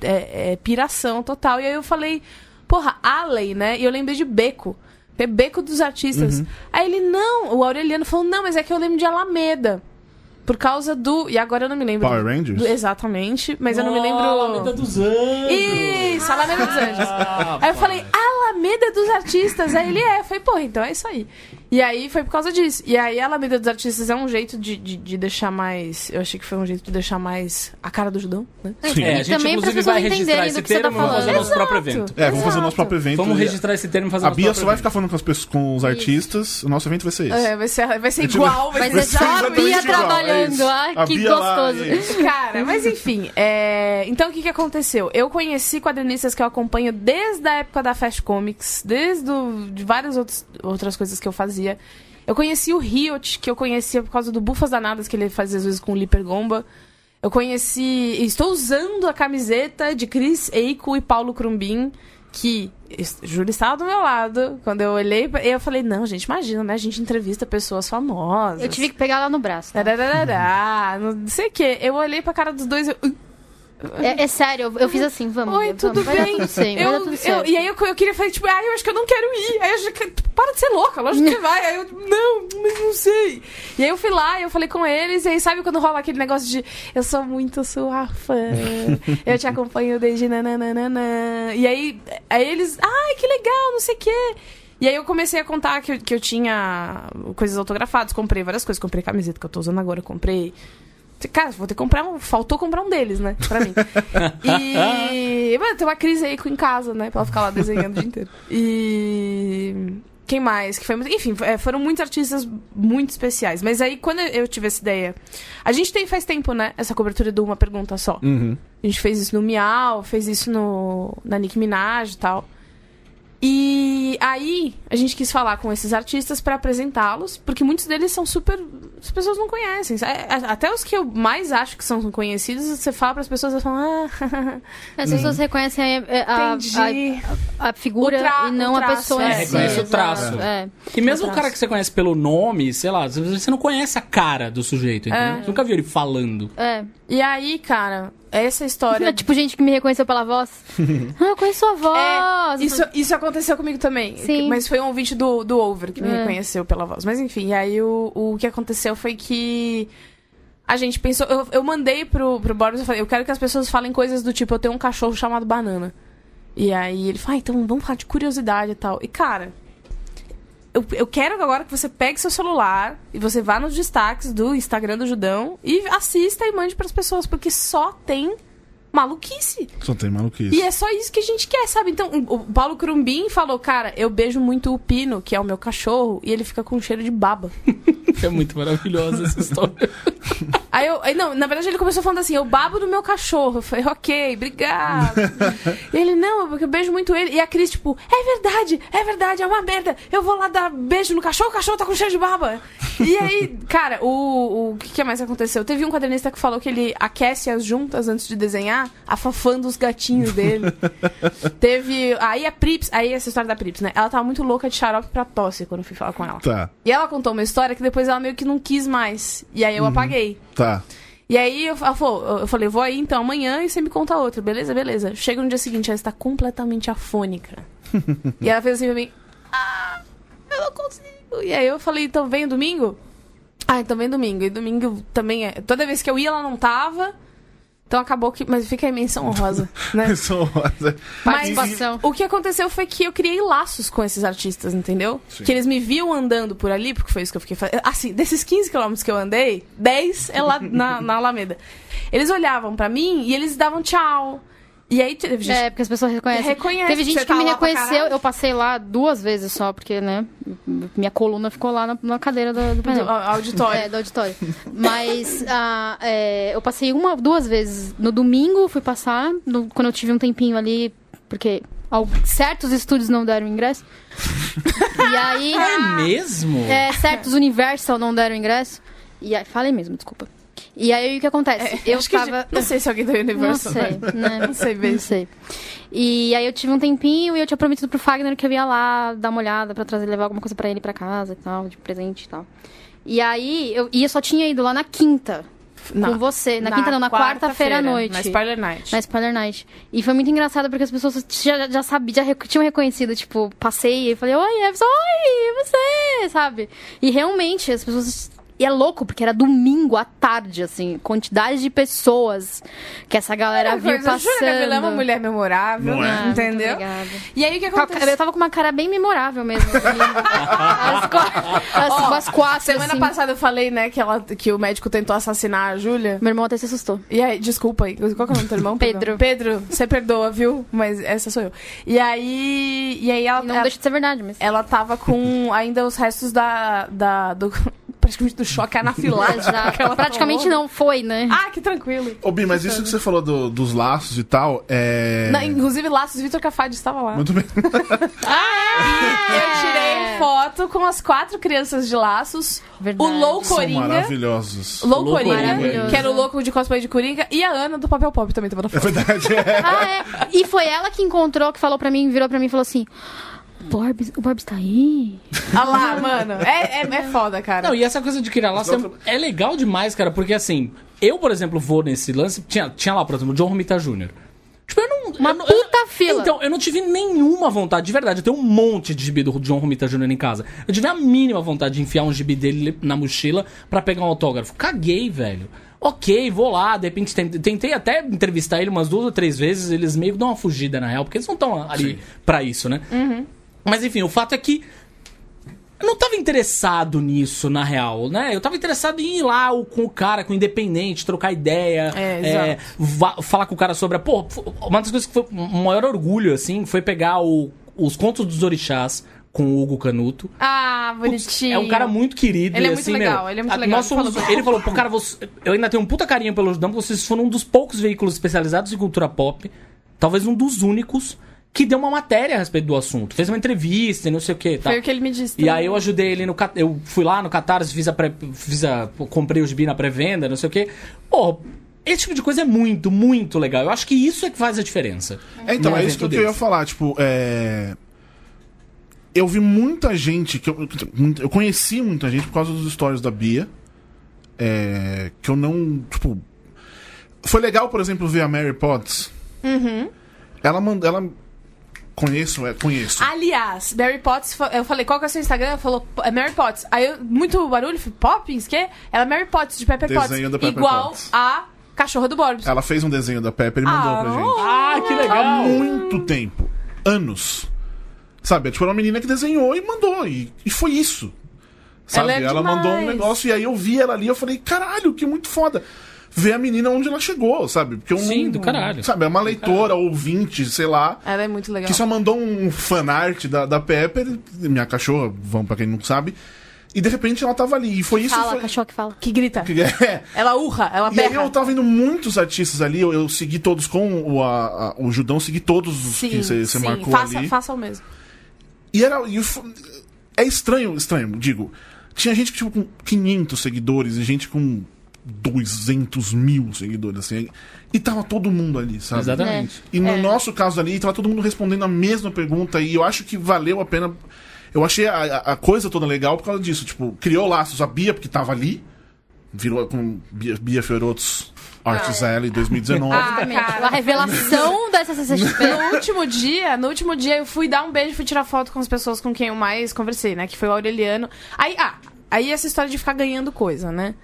é, é piração total. E aí eu falei, porra, Alley, né? E eu lembrei de Beco. É Beco dos artistas. Aí ele, não, o Aureliano falou, não, mas é que eu lembro de Alameda. Por causa do. E agora eu não me lembro. Power Rangers? do- exatamente, mas eu não me lembro. Alameda dos Anjos. Isso, Alameda dos Anjos. Ah, Aí eu falei, Alameda dos Artistas. Aí ele é. Eu falei, porra, então é isso aí. E aí foi por causa disso. E aí a Alameda dos Artistas é um jeito de, de, de deixar mais. Eu achei que foi um jeito de deixar mais a cara do Judão, né? Sim. É, a gente também inclusive vai registrar entenderem esse do que você tá termo e vamos fazer o nosso próprio evento. É, vamos fazer o nosso próprio evento. Vamos registrar esse termo e fazer o A nosso Bia próprio só vai evento. ficar falando com, as pessoas, com os artistas. O nosso evento vai ser esse. É, vai ser, vai ser igual, vai, Vai ser só a exatamente Bia igual, é trabalhando. isso. Ai, A que Bia lá, gostoso. é isso. Cara, mas enfim, é, então o que, que aconteceu? Eu conheci quadrinistas que eu acompanho desde a época da Fast Comics, desde o, de várias outros, outras coisas que eu fazia. Eu conheci o Riot, que eu conhecia por causa do Bufas Danadas, que ele fazia às vezes com o Liper Gomba. Eu conheci. Estou usando a camiseta de Chris Eiko e Paulo Crumbin, que Júlio estava do meu lado. Quando eu olhei, eu falei: não, gente, imagina, né? A gente entrevista pessoas famosas. Eu tive que pegar lá no braço. tá? Não sei o que. Eu olhei pra cara dos dois. Eu, É, é sério, eu, eu fiz assim, vamos. Oi, vamos, tudo dar bem? tudo vai eu, eu- e aí eu, eu queria falar, tipo, ah, eu acho que eu não quero ir. Aí eu já, para de ser louca, lógico que vai. Aí eu, não, mas não sei. E aí eu fui lá, eu falei com eles, e aí sabe quando rola aquele negócio de eu sou muito sua fã, eu te acompanho desde nananana. E aí, aí eles, ai, que legal, não sei o quê. E aí eu comecei a contar que, eu- que eu tinha coisas autografadas, comprei várias coisas, comprei camiseta que eu tô usando agora, comprei. Cara, vou ter que comprar um. Faltou comprar um deles, né? Pra mim. E. Mano, tem uma crise aí em casa, né? Pra ela ficar lá desenhando o dia inteiro. E. Quem mais? Que foi muito- Enfim, é, foram muitos artistas muito especiais. Mas aí, quando eu tive essa ideia. A gente tem faz tempo, né? Essa cobertura do Uma Pergunta Só. Uhum. A gente fez isso no Miau, fez isso no, na Nicki Minaj e tal. E aí, a gente quis falar com esses artistas pra apresentá-los, porque muitos deles são super. As pessoas não conhecem. É, a- Até os que eu mais acho que são conhecidos, você fala pras pessoas, elas falam, ah, As pessoas reconhecem a, a, entendi. a, a figura tra- e não a pessoa é, em si. reconhece o traço. É. E mesmo o traço. cara que você conhece pelo nome, sei lá, você não conhece a cara do sujeito, entendeu? É. Você nunca viu ele falando. É. E aí, cara, essa história. É tipo gente que me reconheceu pela voz. ah, eu conheço sua voz. É, isso, isso aconteceu comigo também. Sim. Mas foi um ouvinte do, do Over que me É. reconheceu pela voz. Mas enfim, e aí o, o que aconteceu foi que. A gente pensou. Eu, eu mandei pro, pro Boris e falei, eu quero que as pessoas falem coisas do tipo, eu tenho um cachorro chamado Banana. E aí ele fala, ah, então vamos falar de curiosidade e tal. E cara, eu, eu quero agora que você pegue seu celular e você vá nos destaques do Instagram do Judão e assista e mande pras pessoas, porque só tem maluquice. Só tem maluquice. E é só isso que a gente quer, sabe? Então, o Paulo Crumbin falou, cara, eu beijo muito o Pino, que é o meu cachorro, e ele fica com cheiro de baba. É muito maravilhosa essa história. Aí eu. Aí, não, na verdade ele começou falando assim, eu babo do meu cachorro. Eu falei, ok, obrigado. e ele, não, porque eu beijo muito ele. E a Cris, tipo, é verdade, é verdade, é uma merda. Eu vou lá dar beijo no cachorro, o cachorro tá com cheiro de baba. E aí, cara, o, o que, que mais aconteceu? Teve um quadrinista que falou que ele aquece as juntas antes de desenhar, afafando os gatinhos dele. Teve. Aí a Prips, aí essa história da Prips, né? Ela tava muito louca de xarope pra tosse quando eu fui falar com ela. Tá, E ela contou uma história que depois ela meio que não quis mais. E aí eu apaguei. tá. E aí eu, falou, eu falei, vou aí então amanhã e você me conta outra, beleza? Beleza. Chega no dia seguinte, ela está completamente afônica. e ela fez assim pra mim, ah, eu não consigo. E aí eu falei, então vem domingo? Ah, então vem domingo. E domingo também é. Toda vez que eu ia, ela não tava. Então acabou que. Mas fica a menção honrosa, né? São- Mas Participação. o que aconteceu foi que eu criei laços com esses artistas, entendeu? Que eles me viam andando por ali, porque foi isso que eu fiquei fazendo. Assim, desses 15 quilômetros que eu andei, 10 é lá na, na Alameda. Eles olhavam pra mim e eles davam tchau. E aí teve gente. É, porque as pessoas reconhecem. Reconhece Teve que gente que tá me reconheceu, eu passei lá duas vezes só, porque, né, minha coluna ficou lá na, na cadeira do, do do painel. auditório. É, do auditório. Mas ah, é, eu passei uma, duas vezes. No domingo fui passar, no- quando eu tive um tempinho ali, porque certos estúdios não deram ingresso. e aí. É mesmo? É, certos Universal não deram ingresso. E aí, falei mesmo, desculpa. E aí o que acontece? eu É, Acho que tava. já- Não sei se alguém do Não Universal. sei, né? Não sei Não mesmo. sei. E aí eu tive um tempinho e eu tinha prometido pro Fagner que eu ia lá dar uma olhada pra trazer, levar alguma coisa pra ele pra casa e tal, de presente e tal. E aí, eu, e eu só tinha ido lá na quinta com você. Na, quinta não, na quarta-feira à noite. Na Spoiler Night. Na Spoiler Night. E foi muito engraçado porque as pessoas já, já sabiam, já tinham reconhecido, tipo, passei e falei, oi, Everson, oi, você, sabe? E realmente as pessoas. E é louco, porque era domingo à tarde, assim, quantidade de pessoas que essa galera viu Coisa, Júlia Gavilã é uma passando. mulher memorável, Não é? Ah, entendeu? obrigada. E aí o que aconteceu? Eu tava com uma cara bem memorável mesmo. as, qua- as, Ó, as quatro, Semana assim. passada eu falei, né, que, ela, que o médico tentou assassinar a Júlia. Meu irmão até se assustou. E aí, desculpa aí, qual que é o nome do teu irmão? Pedro. Pedro, você perdoa, viu? Mas essa sou eu. E aí. E aí ela. Não ela, deixa de ser verdade, mas... ela tava com ainda os restos da. da do, praticamente do choque anafilático. Exato. que ela Praticamente não foi, né? Ah, que tranquilo. Ô, Bi, mas isso que você falou do- dos laços e tal, é. Não, inclusive, Laços Vitor Cafadi estava lá. Muito bem. Eu tirei foto com as quatro crianças de Laços. Verdade. O Lou São Coringa. maravilhosos. Lou Lou Coringa, que era o louco de cosplay de Coringa. E a Ana do Papel Pop também tava na É foto. verdade, é. Ah, é. E foi ela que encontrou, que falou pra mim, virou pra mim e falou assim: Borbs, o Borbs tá aí? Ah lá, mano. É, é, é foda, cara. Não, e essa coisa de criar laço é, é legal demais, cara, porque assim, eu, por exemplo, vou nesse lance. Tinha, tinha lá, por exemplo, o John Romita Jr. Tipo, eu não. Uma não- puta eu- fila. Então, eu não tive nenhuma vontade, de verdade. Eu tenho um monte de gibi do John Romita Jr. em casa. Eu tive a mínima vontade de enfiar um gibi dele na mochila pra pegar um autógrafo. Caguei, velho. Ok, vou lá, de repente tentei, até entrevistar ele umas duas ou três vezes, eles meio que dão uma fugida, na real, porque eles não estão ali pra isso, né? Mas enfim, o fato é que eu não tava interessado nisso, na real, né? Eu tava interessado em ir lá com o cara, com o independente, trocar ideia, É, é, falar com o cara sobre a. Pô, uma das coisas que foi o maior orgulho, assim, foi pegar o- os contos dos orixás com o Hugo Canuto. Ah, bonitinho. É um cara muito querido. Ele é muito assim, legal, meu, ele é muito a- legal, nós ele fomos- falou ele falou, pô, cara, você- eu ainda tenho um puta carinho pelo Judão, porque vocês foram um dos poucos veículos especializados em cultura pop, talvez um dos únicos, que deu uma matéria a respeito do assunto. Fez uma entrevista e não sei o que. Tá? Foi o que ele me disse. E também. aí eu ajudei ele no. Eu fui lá no Catarse, fiz a pré, fiz a. Comprei os bi na pré-venda, não sei o quê. Pô, esse tipo de coisa é muito, muito legal. Eu acho que isso é que faz a diferença. É, então, é isso que evento eu ia falar, tipo, é. Eu vi muita gente, que eu, eu conheci muita gente por causa dos stories da Bia. É, que eu não. Tipo. Foi legal, por exemplo, ver a Mary Potts. Uhum. Ela mandou. Ela. Conheço, é, conheço. Aliás, Mary Potts, eu falei, qual que é o seu Instagram? Ela falou, é Mary Potts. Aí eu, muito barulho, falei, Poppins, quê? Ela é Mary Potts, de Pepper Potts. Desenho da Pepper igual Potts. a cachorra do Borbs. Ela fez um desenho da Pepper e mandou Ah, pra gente. Ah, que Há legal! muito tempo. anos. Sabe? Tipo, era uma menina que desenhou e mandou. E, e foi isso. Sabe? Ela é ela mandou um negócio e aí eu vi ela ali eu falei, caralho, que muito foda. Ver a menina onde ela chegou, sabe? Porque eu Sim, não- do caralho. Sabe, é uma leitora, ouvinte, sei lá. Ela é muito legal. Que só mandou um fanart da, da Pepper, minha cachorra, vamos pra quem não sabe. E de repente ela tava ali. E foi isso. Fala, foi... cachorro que fala. Que grita. É. Ela urra, ela E aí eu tava vendo muitos artistas ali, eu, eu segui todos com o, a- a- o Judão, segui todos os Sim, que você marcou faça, ali. faça o mesmo. E era. e é estranho, estranho, digo. Tinha gente tipo, com 500 seguidores e gente com 200 mil seguidores, assim. E tava todo mundo ali, sabe? Exatamente. E no É. nosso caso ali, tava todo mundo respondendo a mesma pergunta e eu acho que valeu a pena. Eu achei a, a- coisa toda legal por causa disso. Tipo, criou laços. A Bia, porque tava ali, virou com Bia, Bia Fiorottos Arts L em 2019. Ah, Exatamente. cara. A revelação da SCCXP. No último dia, no último dia eu fui dar um beijo, fui tirar foto com as pessoas com quem eu mais conversei, né? Que foi o Aureliano. Aí, ah, aí essa história de ficar ganhando coisa, né?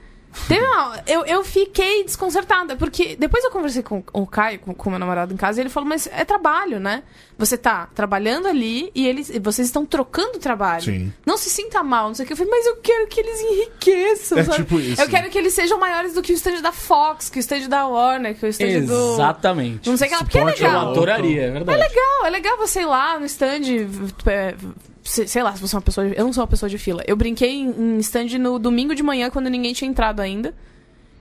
Teve uma, eu, eu fiquei desconcertada, porque depois eu conversei com o Caio, com, com meu namorado em casa, e ele falou, mas é trabalho, né? Você tá trabalhando ali e eles, vocês estão trocando trabalho. Sim. Não se sinta mal, não sei o que. Eu falei, mas eu quero que eles enriqueçam, É sabe? tipo isso. Eu quero que eles sejam maiores do que o stand da Fox, que o stand da Warner, que o stand do... Exatamente. Não sei o que lá, porque é Eu legal. adoraria, é verdade. É legal, é legal você ir lá no stand. É, se- sei lá, se você é uma pessoa. de- eu não sou uma pessoa de fila. Eu brinquei em, em stand no domingo de manhã, quando ninguém tinha entrado ainda.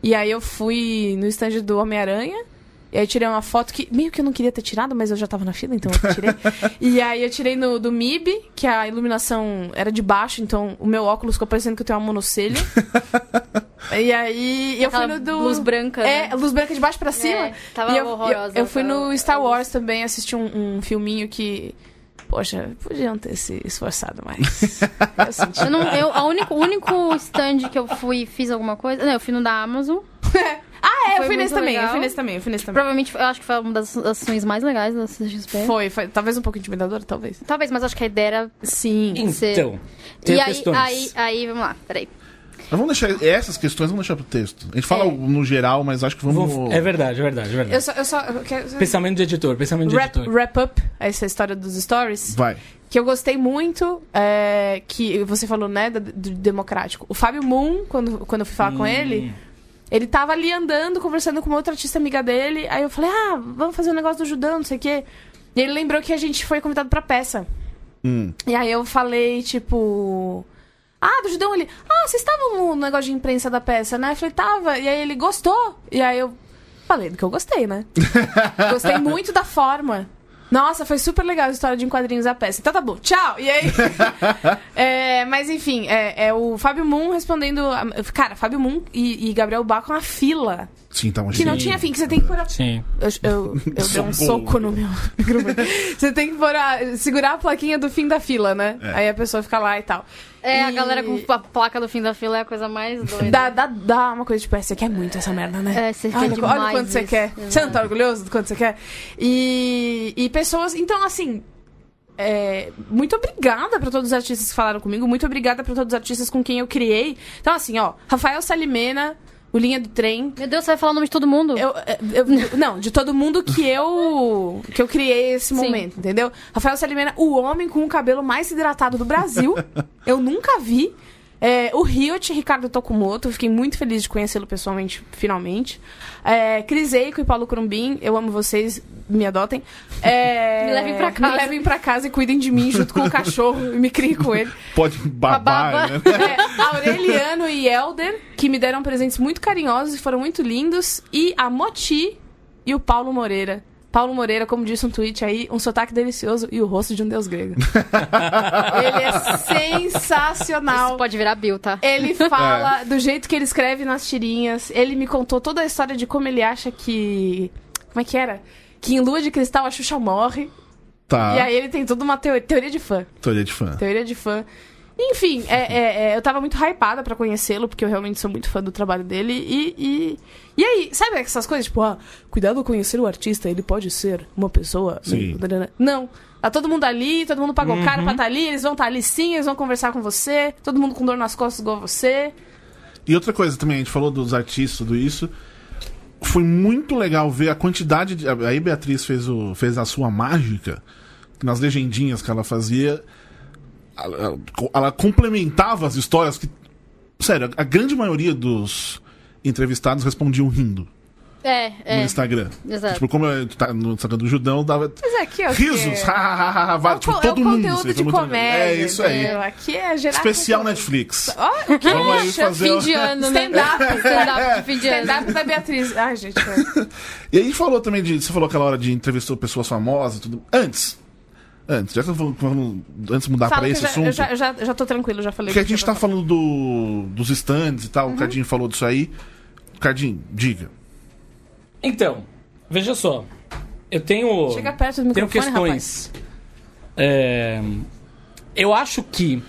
E aí eu fui no stand do Homem-Aranha. E aí tirei uma foto que meio que eu não queria ter tirado, mas eu já tava na fila, então eu tirei. e aí eu tirei no do MIB, que a iluminação era de baixo, então o meu óculos ficou parecendo que eu tenho uma monocelha. e aí eu fui no do. luz branca, É, né? luz branca de baixo pra cima. É, tava e eu, horrorosa Eu, eu fui no Star Wars também assistir um, um filminho que. Poxa, podiam ter se esforçado mais. eu senti. Eu não, eu, a único, o único stand que eu fui e fiz alguma coisa. Não, eu fui no da Amazon. Ah, é, eu fui nesse também, eu fui nesse também, eu fui nesse também. Provavelmente, eu acho que foi uma das ações mais legais da CXP. Foi, foi. Talvez um pouco intimidador, talvez. Talvez, mas acho que a ideia era. Sim. Então, tem e aí, aí, aí, vamos lá, peraí. Mas vamos deixar essas questões, vamos deixar pro texto. A gente fala É. no geral, mas acho que vamos. Vou- É verdade, é verdade, é verdade. Eu só. Eu só eu quero, Pensamento de editor, pensamento de wrap, editor. wrap up essa história dos stories. Vai. Que eu gostei muito, é, que você falou, né, do, do democrático. O Fábio Moon, quando, quando eu fui falar com Hum. ele, ele tava ali andando, conversando com uma outra artista amiga dele. Aí eu falei, ah, vamos fazer um negócio do Judão, não sei o quê. E ele lembrou que a gente foi convidado pra peça. Hum. E aí eu falei, tipo. Ah, do Judão, ele. Ah, vocês estavam no negócio de imprensa da peça, né? Eu falei, tava. E aí ele gostou. E aí eu falei do que eu gostei, né? gostei muito da forma. Nossa, foi super legal a história de quadrinhos da peça. Então tá bom, tchau! E aí. É, mas enfim, é, é o Fábio Moon respondendo. a- Cara, Fábio Moon e, e Gabriel Baco na fila. Sim, tá Que não tinha fim, que você tem que pôr a Sim. eu, eu, eu dei um soco no meu. Você tem que pôr a- segurar a plaquinha do fim da fila, né? É. Aí a pessoa fica lá e tal. É, a E galera com a placa do fim da fila é a coisa mais doida. Dá, dá, dá uma coisa tipo, é, você quer muito essa merda, né? É, você quer Olha, demais olha quanto você isso. quer. Você não tá orgulhoso do quanto você quer? E, e pessoas. Então, assim. é, muito obrigada pra todos os artistas que falaram comigo. Muito obrigada pra todos os artistas com quem eu criei. Então, assim, ó, Rafael Salimena, o Linha do Trem. Meu Deus, você vai falar o nome de todo mundo? Eu, eu- não, de todo mundo que eu que eu criei esse Sim. momento, entendeu? Rafael Salimena, o homem com o cabelo mais hidratado do Brasil. eu nunca vi. É, o Riot, Ricardo Tokumoto, eu fiquei muito feliz de conhecê-lo pessoalmente, finalmente. É, Cris Eico e Paulo Crumbin, eu amo vocês, me adotem. É, Me levem pra casa. Me levem pra casa e cuidem de mim junto com o cachorro e me criem com ele. Pode babar, baba. né? É, Aureliano e Elder, que me deram presentes muito carinhosos e foram muito lindos. E a Moti e o Paulo Moreira. Paulo Moreira, como disse um tweet aí, um sotaque delicioso e o rosto de um deus grego. ele é sensacional. Isso pode virar Bill, tá? Ele fala do jeito que ele escreve nas tirinhas. Ele me contou toda a história de como ele acha que. Como é que era? Que em Lua de Cristal a Xuxa morre. Tá. E aí ele tem toda uma teoria, teoria de fã. Teoria de fã. Teoria de fã. Enfim, é, é, é, eu tava muito hypada pra conhecê-lo, porque eu realmente sou muito fã do trabalho dele. E, e, e aí, sabe essas coisas? Tipo, ah, cuidado ao conhecer o artista, ele pode ser uma pessoa. Sim. Não. Tá todo mundo ali, todo mundo pagou caro pra estar ali, eles vão estar ali sim, eles vão conversar com você, todo mundo com dor nas costas igual você. E outra coisa também, a gente falou dos artistas, tudo isso. Foi muito legal ver a quantidade de. Aí Beatriz fez, o, fez a sua mágica nas legendinhas que ela fazia, ela, ela complementava as histórias que. Sério, a grande maioria dos entrevistados respondiam rindo É, no é. Instagram. Exato. Tipo, como eu, tá no Instagram do Judão, dava. Mas aqui, ó. Risos! que- ha, ha, ha, É o tipo, co- todo é o mundo. conteúdo de legal. comédia. É isso aí. Aqui é gerar. Especial Netflix. Ó, que Vamos aí fazer. Fim de ano, né? Stand-up. Stand-up de fim de ano. Stand-up da Beatriz. Ai, gente. é. E aí falou também de. Você falou aquela hora de entrevistou pessoas famosas e tudo. Antes. Antes, já que eu vou, vamos- antes de mudar Fala pra que esse já, assunto. eu já, eu já, eu já tô tranquilo, já falei. Porque a gente tá falando do, dos stands e tal, o Cardinho falou disso aí. Cardinho, diga. Então, veja só. Eu tenho. Chega perto do tenho questões. É, eu acho que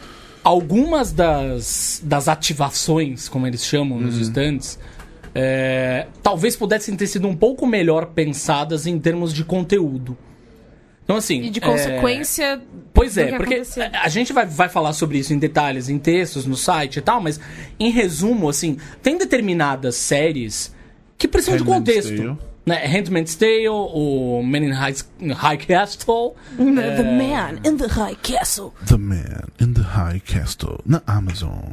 algumas das, das ativações, como eles chamam nos Uhum. stands, é, talvez pudessem ter sido um pouco melhor pensadas em termos de conteúdo. Então, assim. E de é, consequência. Pois é, que porque aconteceu. a gente vai, vai falar sobre isso em detalhes, em textos, no site e tal, mas em resumo, assim, tem determinadas séries que precisam de contexto. Tale. Né? Handmaid's Tale, o Man in High, High Castle. The man in the high castle. The Man in the High Castle, na Amazon.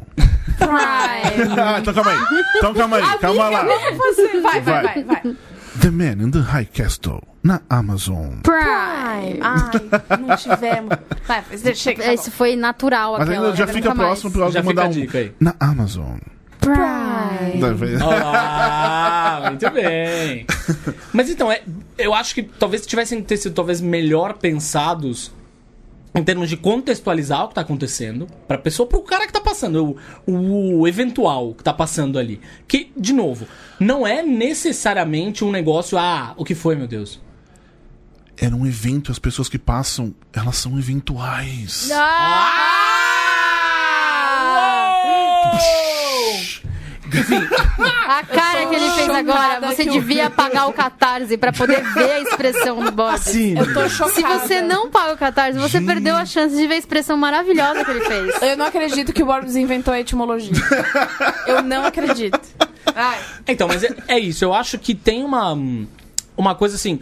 Prime. Ah, então calma aí. Então calma aí, calma lá. Vai, vai, Vai. vai, vai. The Man in the High Castle, na Amazon. Prime. Ai, não tivemos. Vai, deixa, chega. tá Esse foi natural Mas aquela. ainda já nunca fica próximo pro Aldo fica mandar um. dica aí. Na Amazon. Prime. Tá? Ah, muito bem. Mas então, é, eu acho que talvez tivessem ter sido talvez melhor pensados em termos de contextualizar o que tá acontecendo pra pessoa, pro cara que tá passando, o, o eventual que tá passando ali. Que, de novo, não é necessariamente um negócio, ah, o que foi, meu Deus? Era um evento, as pessoas que passam, elas são eventuais. A cara que ele fez agora, você devia pagar o Catarse pra poder ver a expressão do Bob. Sim. Eu tô chocada. Se você não paga o Catarse, você Gente. perdeu a chance de ver a expressão maravilhosa que ele fez. Eu não acredito que o Borbs inventou a etimologia. Eu não acredito. Ai. Então, mas é, é isso. Eu acho que tem uma, uma coisa assim.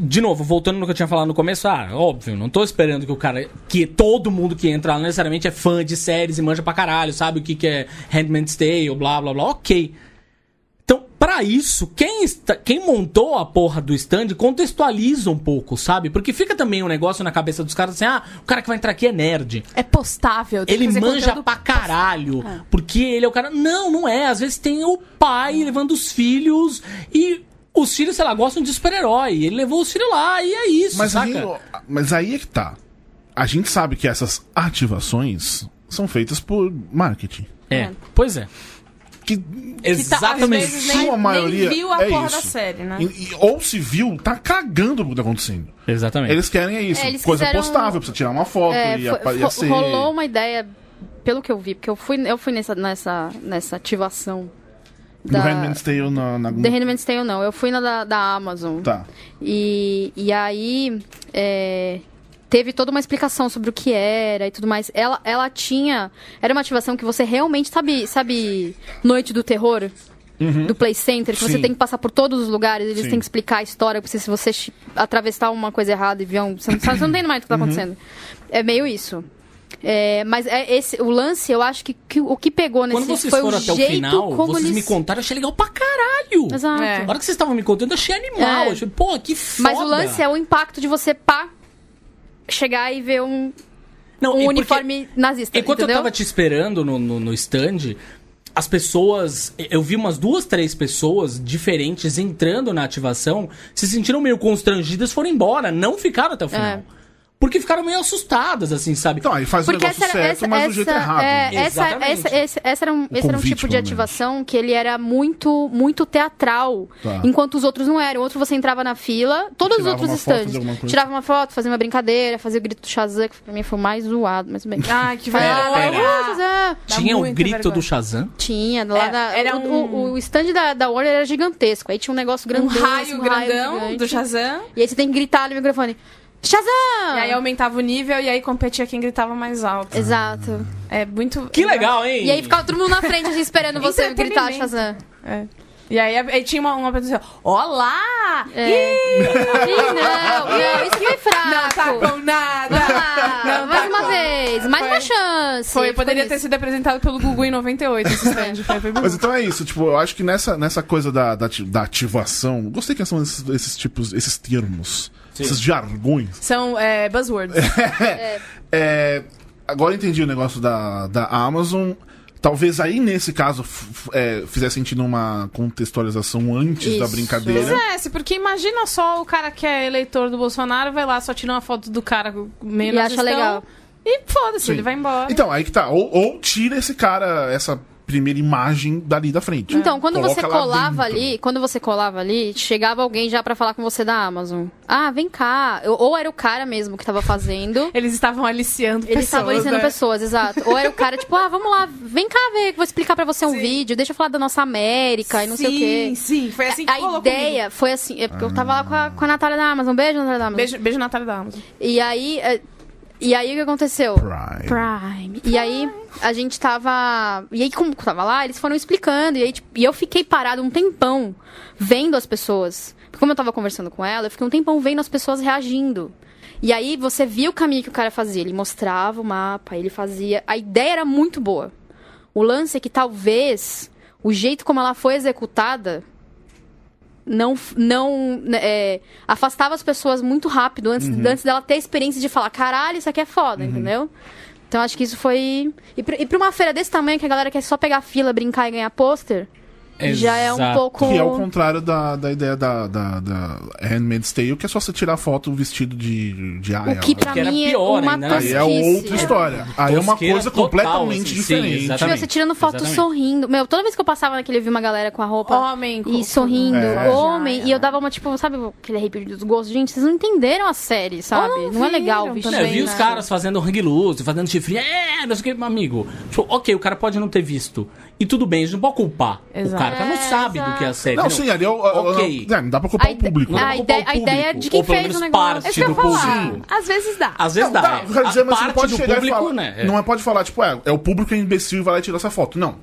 De novo, voltando no que eu tinha falado no começo, ah, óbvio, não tô esperando que o cara. Que todo mundo que entra lá necessariamente é fã de séries e manja pra caralho, sabe o que, que é Handmaid's Tale, blá blá blá. Ok. Então, pra isso, quem, está, quem montou a porra do stand contextualiza um pouco, sabe? Porque fica também um negócio na cabeça dos caras assim, ah, o cara que vai entrar aqui é nerd. É postável. Ele manja pra caralho. Porque ele é o cara. Não, não é. Às vezes tem o pai levando os filhos e os filhos, sei lá, gostam de super-herói. Ele levou os filhos lá e é isso, Mas aí, saca? mas aí é que tá. A gente sabe que essas ativações são feitas por marketing. É, pois é. Que Que tá, Exatamente. Vezes Sua nem, maioria nem viu a é porra isso. da série, né? e- e- ou se viu, tá cagando pro que tá acontecendo. Exatamente. Eles querem é isso. É, eles coisa quiseram- postável, precisa tirar uma foto É, e foi- apa- ia ro- ser. rolou uma ideia, pelo que eu vi, porque eu fui, eu fui nessa, nessa, nessa ativação No da... Handmaid's Tale na. na... The Handmaid's Tale não, eu fui na da, da Amazon. Tá. E, e aí é, teve toda uma explicação sobre o que era e tudo mais. Ela, ela tinha. Era uma ativação que você realmente sabe, sabe Noite do Terror? Do Play Center, que você Uhum. Sim. tem que passar por todos os lugares, eles Sim. têm que explicar a história, porque se você atravessar uma coisa errada e ver um. Você não, sabe- você não tem mais o que tá Uhum. acontecendo. É meio isso. É, mas é esse, o lance, eu acho que, que o que pegou nesse Quando vocês foi foram o até o jeito final, como vocês eles... me contaram, eu achei legal pra caralho. Exato. É. A hora que vocês estavam me contando, eu achei animal. É. Eu achei, pô, que foda. Mas o lance é o impacto de você pá chegar e ver um, Não, um e porque- uniforme nazista. Enquanto entendeu? eu tava te esperando no, no, no stand, as pessoas. Eu vi umas duas, três pessoas diferentes entrando na ativação, se sentiram meio constrangidas, foram embora, não ficaram até o final. É. Porque ficaram meio assustadas, assim, sabe? Então, aí faz o Porque negócio essa, era- certo, essa, mas do jeito essa- errado. é, essa, Exatamente. essa, esse, essa era um, esse era um tipo de ativação que ele era muito, muito teatral, Tá. enquanto os outros não eram. Outro você entrava na fila, todos os outros coisa. Tirava uma foto, fazia uma brincadeira, fazia o grito do Shazam, que pra mim foi o mais zoado, mas tudo bem. Ai, que Pera, vergonha. pera. Uh, Shazam! Tinha o muita grito vergonha. do Shazam. Tinha, lá É, na- era o, um- o, o stand da, da Warner era gigantesco. Aí tinha um negócio Um grandão. raio assim, um grandão gigante. do Shazam. E aí você tem que gritar no microfone. Shazam! E aí aumentava o nível e aí competia quem gritava mais alto. Exato. É muito. Que legal, hein? E aí ficava todo mundo na frente, assim, esperando você gritar. Shazam. É. E aí, aí tinha uma, uma pessoa assim, olá! É. Ih, Ih, não, não, isso foi fraco. não tá com nada! Lá, Não mais tá uma com- vez, mais Foi- uma chance. Foi, poderia isso. ter sido apresentado pelo Gugu em 98, esse stand. Foi, foi Mas então é isso, tipo, eu acho que nessa, nessa coisa da, da, da ativação, gostei que são esses, esses tipos, esses termos, esses jargões. São é, buzzwords. É, agora eu entendi o negócio da, da Amazon. Talvez aí, nesse caso, é, fizesse sentido uma contextualização antes da Isso. brincadeira. É, porque imagina só o cara que é eleitor do Bolsonaro, vai lá, só tira uma foto do cara meio E na acha gestão, legal. E foda-se, Sim. ele vai embora. Então, aí que tá. Ou, ou tira esse cara, essa primeira imagem dali da frente. Então, quando Coloca você colava ali, quando você colava ali, chegava alguém já pra falar com você da Amazon. Ah, vem cá. Eu- Ou era o cara mesmo que tava fazendo. Eles estavam aliciando Eles estavam pessoas, ensinando né? pessoas, exato. Ou era o cara, tipo, ah, vamos lá, vem cá ver, que vou explicar pra você um Sim. vídeo, deixa eu falar da nossa América e não sei o quê. Sim, sim, foi assim que a rolou ideia foi assim, é porque eu tava lá com a, com a Natália da Amazon. Beijo, Natália da Amazon. comigo. Beijo, beijo Natália da Amazon. E aí, é, e aí o que aconteceu? Prime. Prime. E aí a gente tava. E aí, como tava lá, eles foram explicando. E aí, tipo, e eu fiquei parado um tempão vendo as pessoas. Porque como eu tava conversando com ela, eu fiquei um tempão vendo as pessoas reagindo. E aí você via o caminho que o cara fazia. Ele mostrava o mapa, ele fazia. A ideia era muito boa. O lance é que talvez o jeito como ela foi executada não, não né, é, afastava as pessoas muito rápido antes, antes dela ter a experiência de falar, caralho, isso aqui é foda, entendeu? Então acho que isso foi. E pra, uma feira desse tamanho que a galera quer só pegar fila, brincar e ganhar pôster, já é um Exato. pouco. Que é o contrário da, da ideia da, da, da Handmaid's Tale, que é só você tirar foto vestido de, de Aya. O que pra mim é pior uma ainda, né? Aí é outra história. Aí é uma coisa total, completamente assim, sim, diferente. exatamente. Tipo, você tirando foto Exatamente. sorrindo. Meu, toda vez que eu passava naquele, eu vi uma galera com a roupa. Homem com- E sorrindo, É. homem. E eu dava uma, tipo, sabe aquele arrepio dos gostos? Gente, vocês não entenderam a série, sabe? Ou não não é legal também, É, eu vi né? os caras fazendo hang loose, fazendo chifrinho, é, não sei o que, meu amigo. Tipo, ok, o cara pode não ter visto. E tudo bem, a gente não pode culpar Exato. o cara, o cara não É, sabe do que é a exato. série. Não, sim, ali é o. Ok. Não, não dá pra culpar A o público. ide- Não a dá pra culpar ideia- o a ideia público, de quem ou pelo fez menos o negócio. parte É do público. Às vezes dá. Às vezes Não, dá. tá, é. dizer, A mas você não parte pode do chegar público, e falar. né? É. Não é pode falar, tipo, é, é o público que é imbecil e vai lá e tirar essa foto. Não.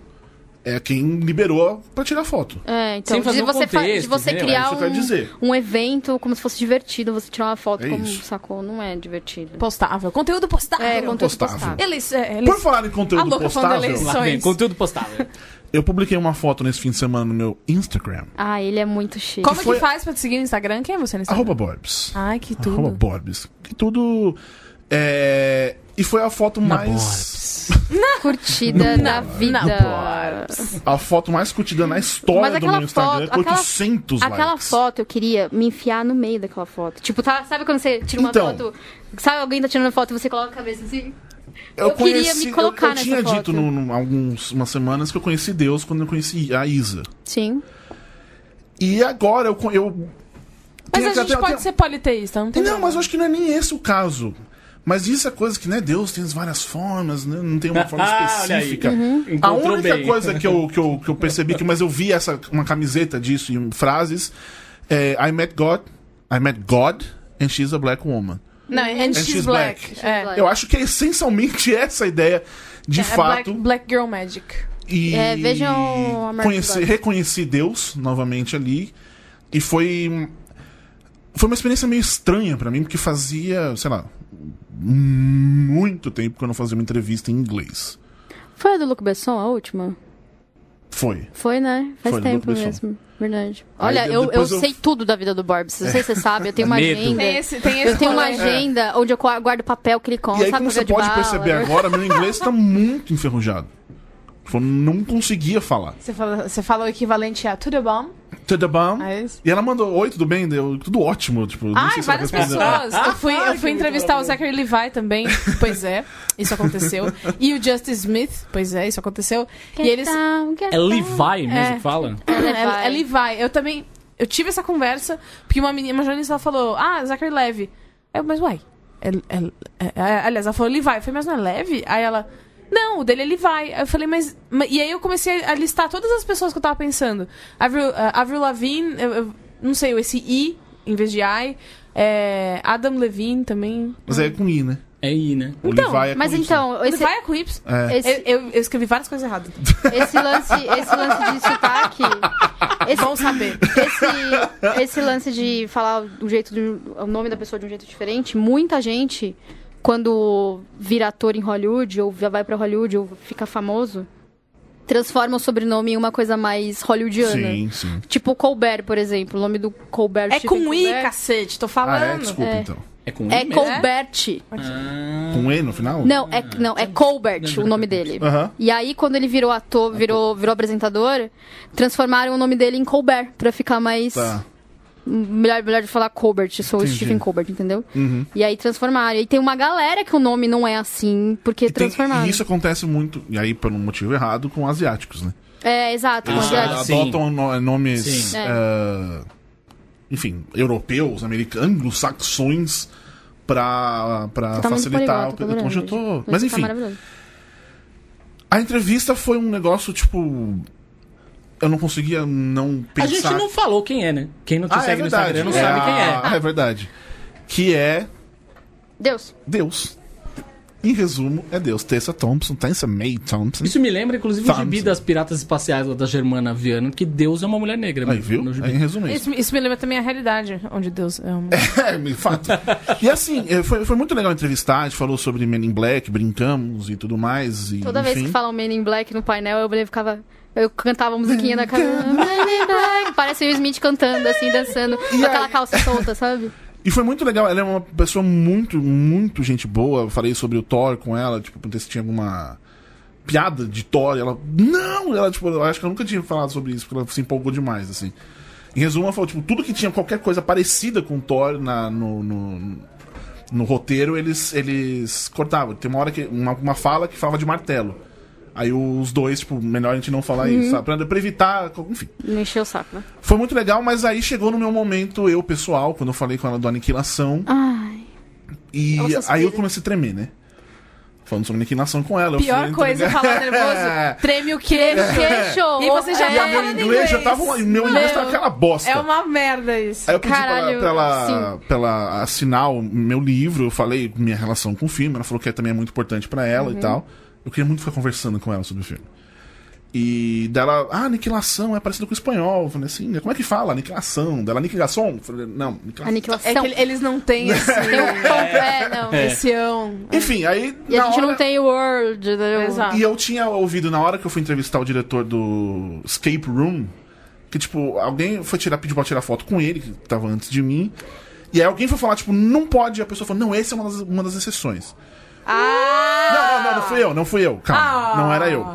É quem liberou pra tirar foto. É, então, Sem fazer de um você, fa- de contexto, você entendeu? criar É que um, um evento como se fosse divertido, você tirar uma foto É como isso. sacou, não é divertido. Postável. Conteúdo postável. É, conteúdo postável. postável. Eles, é, eles... Por falar em conteúdo A postável. Lá vem, conteúdo postável. eu publiquei uma foto nesse fim de semana no meu Instagram. Ah, ele é muito chique. Como foi- que faz pra te seguir no Instagram? Quem é você no Instagram? Arroba Borbs. Ai, que tudo. Arroba Borbs. Que tudo. É... E foi a foto mais. Curtida da vida. A foto mais curtida na história do aquela meu Instagram. foto- com aquela- 800 Aquela likes. foto eu queria me enfiar no meio daquela foto. Tipo, tá, sabe quando você tira uma Então. foto. Sabe alguém tá tirando foto e você coloca a cabeça assim? Eu, Eu queria conheci, me colocar eu, eu nessa tinha foto. dito no, no, alguns umas semanas que eu conheci Deus quando eu conheci a Isa. Sim. E agora eu. eu Mas tem- a gente tem- pode tem- ser politeísta, não tem Não, problema. mas eu acho que não é nem esse o caso. Mas isso é coisa que, né, Deus tem as várias formas, né? Não tem uma forma aí. específica. Uhum. A única bem. coisa que eu, que, eu, que eu percebi, que, mas eu vi essa, uma camiseta disso em frases, é I met God, I met God, and she's a black woman. Não, and, she's, she's black. black. É. Eu acho que é essencialmente essa ideia, de É fato. Black, black Girl Magic. E É, vejam American conhecer, reconheci Deus novamente ali. E foi. Foi uma experiência meio estranha pra mim, porque fazia, sei lá, muito tempo que eu não fazia uma entrevista em inglês. Foi a do Luc Besson, a última? Foi. Foi, né? Faz Foi, tempo mesmo. Verdade. Aí Olha, de- eu, eu eu- sei tudo da vida do Borbs. Não sei se você sabe, eu tenho uma Medo. agenda. Tem esse, tem esse Eu tenho uma agenda onde eu guardo o papel que ele conta, e aí, sabe? como você pode bala. perceber agora, meu inglês tá muito enferrujado. Tipo, não conseguia falar. Você fala, você fala o equivalente a tudo bom? Tudo bom? É isso? E ela mandou, oi, tudo bem? Deu tudo ótimo. Tipo, não Ai, sei se ela várias respondeu. pessoas. Eu fui, eu fui que entrevistar o Zachary Levi também. Pois é, isso aconteceu. E o Justice Smith. Pois é, isso aconteceu. Get E eles. down, get É down. Levi mesmo É. que fala? É, Levi. é Levi. Eu também. Eu tive essa conversa, porque uma menina, uma jornalista ela falou, ah, Zachary Levy. Eu, mas uai. É, é- é- é- aliás, ela falou Levi. Eu falei, mas não é Levy? Aí ela. Não, o dele é Levi. Aí Eu falei, mas, ma- E aí eu comecei a listar todas as pessoas que eu tava pensando. Avril, uh, Avril Lavigne, eu, eu não sei, esse I em vez de I. É, Adam Levine também. Mas é com I, né? É I, né? O Então, Levi é Mas então, Ele esse, vai com Y. É. esse, Eu, eu- eu escrevi várias coisas erradas. esse lance, esse lance de sotaque. Esse, Bom saber. esse, esse lance de falar do jeito do, o nome da pessoa de um jeito diferente, muita gente, quando vira ator em Hollywood, ou já vai pra Hollywood, ou fica famoso, transforma o sobrenome em uma coisa mais hollywoodiana. Sim, sim. Tipo Colbert, por exemplo. O nome do Colbert É com I, Colbert, cacete, tô Ah, falando. é? Desculpa, É. então. É com I É? Colbert. Ah, Com E no final? Não, é, não, é Colbert o nome dele. Aham. E aí, quando ele virou ator, virou, virou apresentador, transformaram o nome dele em Colbert, pra ficar mais. Tá. Melhor, melhor de falar Colbert, eu sou o Entendi. Stephen Colbert, entendeu? Uhum. E aí transformaram. E tem uma galera que o nome não é assim, porque E, tem- transformaram. e isso acontece muito, e aí por um motivo errado, com asiáticos, né? É, exato. Eles sim. adotam no- nomes, Sim. eh, enfim, europeus, americanos, anglo-saxões pra, pra tá muito facilitar. poliglota, o- tô adorando, Hoje eu tô. Mas tá enfim, maravilhoso. a entrevista foi um negócio, tipo. Eu não conseguia não A pensar. gente não falou quem é, né? Quem não te Ah, segue é no verdade. Instagram não sabe quem é. Ah, é verdade. Que é Deus. Deus. Em resumo, é Deus. Tessa Thompson, Tessa May Thompson. Isso me lembra, inclusive, o Thompson. gibi das Piratas Espaciais lá da Germana Viana, que Deus é uma mulher negra. Aí, viu? Aí, em resumo, é isso. Isso, isso me lembra também a realidade, onde Deus é um... É, de fato. E assim, eh, foi, foi muito legal entrevistar, a gente falou sobre Men in Black, brincamos e tudo mais. E, Toda vez enfim. que falam Men in Black no painel, eu ficava. Eu cantava a musiquinha in Black. Parece o Smith cantando, assim, dançando, com aquela calça solta, sabe? E foi muito legal, ela é uma pessoa muito, muito gente boa. Eu falei sobre o Thor com ela, tipo, perguntei se tinha alguma piada de Thor. Ela, não! Ela, tipo, eu acho que eu nunca tinha falado sobre isso, porque ela se empolgou demais, assim. Em resumo, ela falou, tipo, tudo que tinha qualquer coisa parecida com Thor na, no, no, no roteiro, eles, eles cortavam. Tem uma hora que. Uma, uma fala que falava de martelo. Aí os dois, tipo, melhor a gente não falar isso, sabe? Pra, pra evitar. Enfim. Não encheu o saco, né? Foi muito legal, mas aí chegou no meu momento, eu pessoal, quando eu falei com ela do Aniquilação. Ai. E Ela suspira. aí eu comecei a tremer, né? Falando sobre aniquilação com ela. eu Pior fui coisa é falar nervoso. Treme o queixo. Queixo! E você já E tá falando inglês já inglês. tava. Meu inglês Meu. tava aquela bosta. É uma merda isso. Aí eu pedi Caralho, pra, ela, sim. pra ela assinar o meu livro, eu falei minha relação com o filme, ela falou que também é muito importante pra ela Uhum. e tal. Eu queria muito ficar conversando com ela sobre o filme. E dela, ah, aniquilação é parecido com o espanhol. Eu falei assim, como é que fala? Aniquilação. Dela, aniquilação? Eu falei, não, aniquilação. Aniquilação. É que ele- eles não têm esse... Tem um ponto, é, não. esse ão. Enfim, aí. E a gente hora- não tem o Word, entendeu? Exato. E eu tinha ouvido na hora que eu fui entrevistar o diretor do Escape Room, que, tipo, alguém foi tirar, pediu pra tirar foto com ele, que tava antes de mim. E aí alguém foi falar, tipo, não pode. E a pessoa falou, não, essa é uma das, uma das exceções. Ah! Não, não, não, não fui eu, não fui eu. Calma, Ah. não era eu.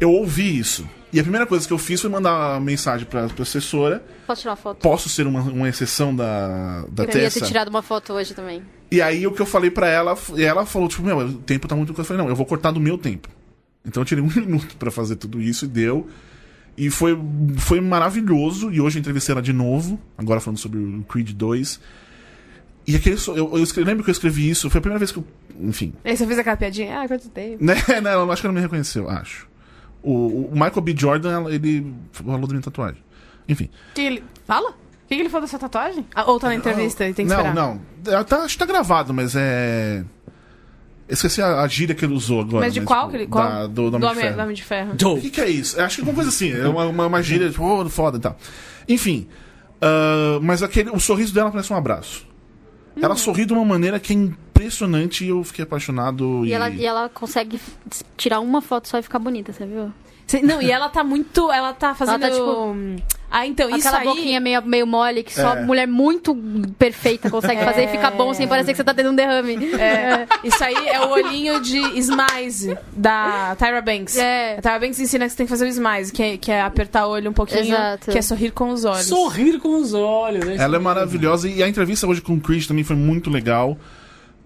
Eu ouvi isso. E a primeira coisa que eu fiz foi mandar uma mensagem pra, pra assessora. Posso tirar uma foto? Posso ser uma, uma exceção da, da Eu queria ter Tessa? tirado uma foto hoje também. E aí o que eu falei pra ela, e ela falou, tipo, meu, o tempo tá muito curto. Eu falei, não, eu vou cortar do meu tempo. Então eu tirei um minuto pra fazer tudo isso e deu. E foi, foi maravilhoso. E hoje eu entrevistei ela de novo, agora falando sobre o Creed 2. E aquele. Eu, eu escrevi, lembro que eu escrevi isso, foi a primeira vez que eu. Enfim. Aí você fez aquela piadinha? Ah, quanto tempo. Né, né, ela acho que ela não me reconheceu, acho. O, o Michael B. Jordan, ele falou da minha tatuagem. Enfim. Que ele... Fala? O que, que ele falou dessa tatuagem? Ah, ou tá na entrevista e tem que não, esperar? não. É, Tá, acho que tá gravado, mas é. Esqueci a, a gíria que ele usou agora. Mas de né, qual? tipo, que ele, qual? da- do, do Homem de Homem- Ferro. do Homem de Ferro. O que, que é isso? Acho que é alguma coisa assim. É uma, uma, uma gíria, tipo, oh, foda e tal. Enfim. ah, mas aquele, o sorriso dela parece um abraço. Ela sorri de uma maneira que é impressionante e eu fiquei apaixonado. E, E ela, e ela consegue tirar uma foto só e ficar bonita, você viu? Cê- Não, e ela tá muito. Ela tá fazendo. tá, tipo, Ah, então, isso Aquela aí. boquinha meio, meio mole que só É. mulher muito perfeita consegue fazer e fica bom sem parecer que você tá tendo um derrame. É, isso aí é o olhinho de Smize da Tyra Banks. É. A Tyra Banks ensina que você tem que fazer o Smize, que é, que é apertar o olho um pouquinho, Exato. que é sorrir com os olhos. Sorrir com os olhos. isso Ela é maravilhosa e a entrevista hoje com o Chris também foi muito legal.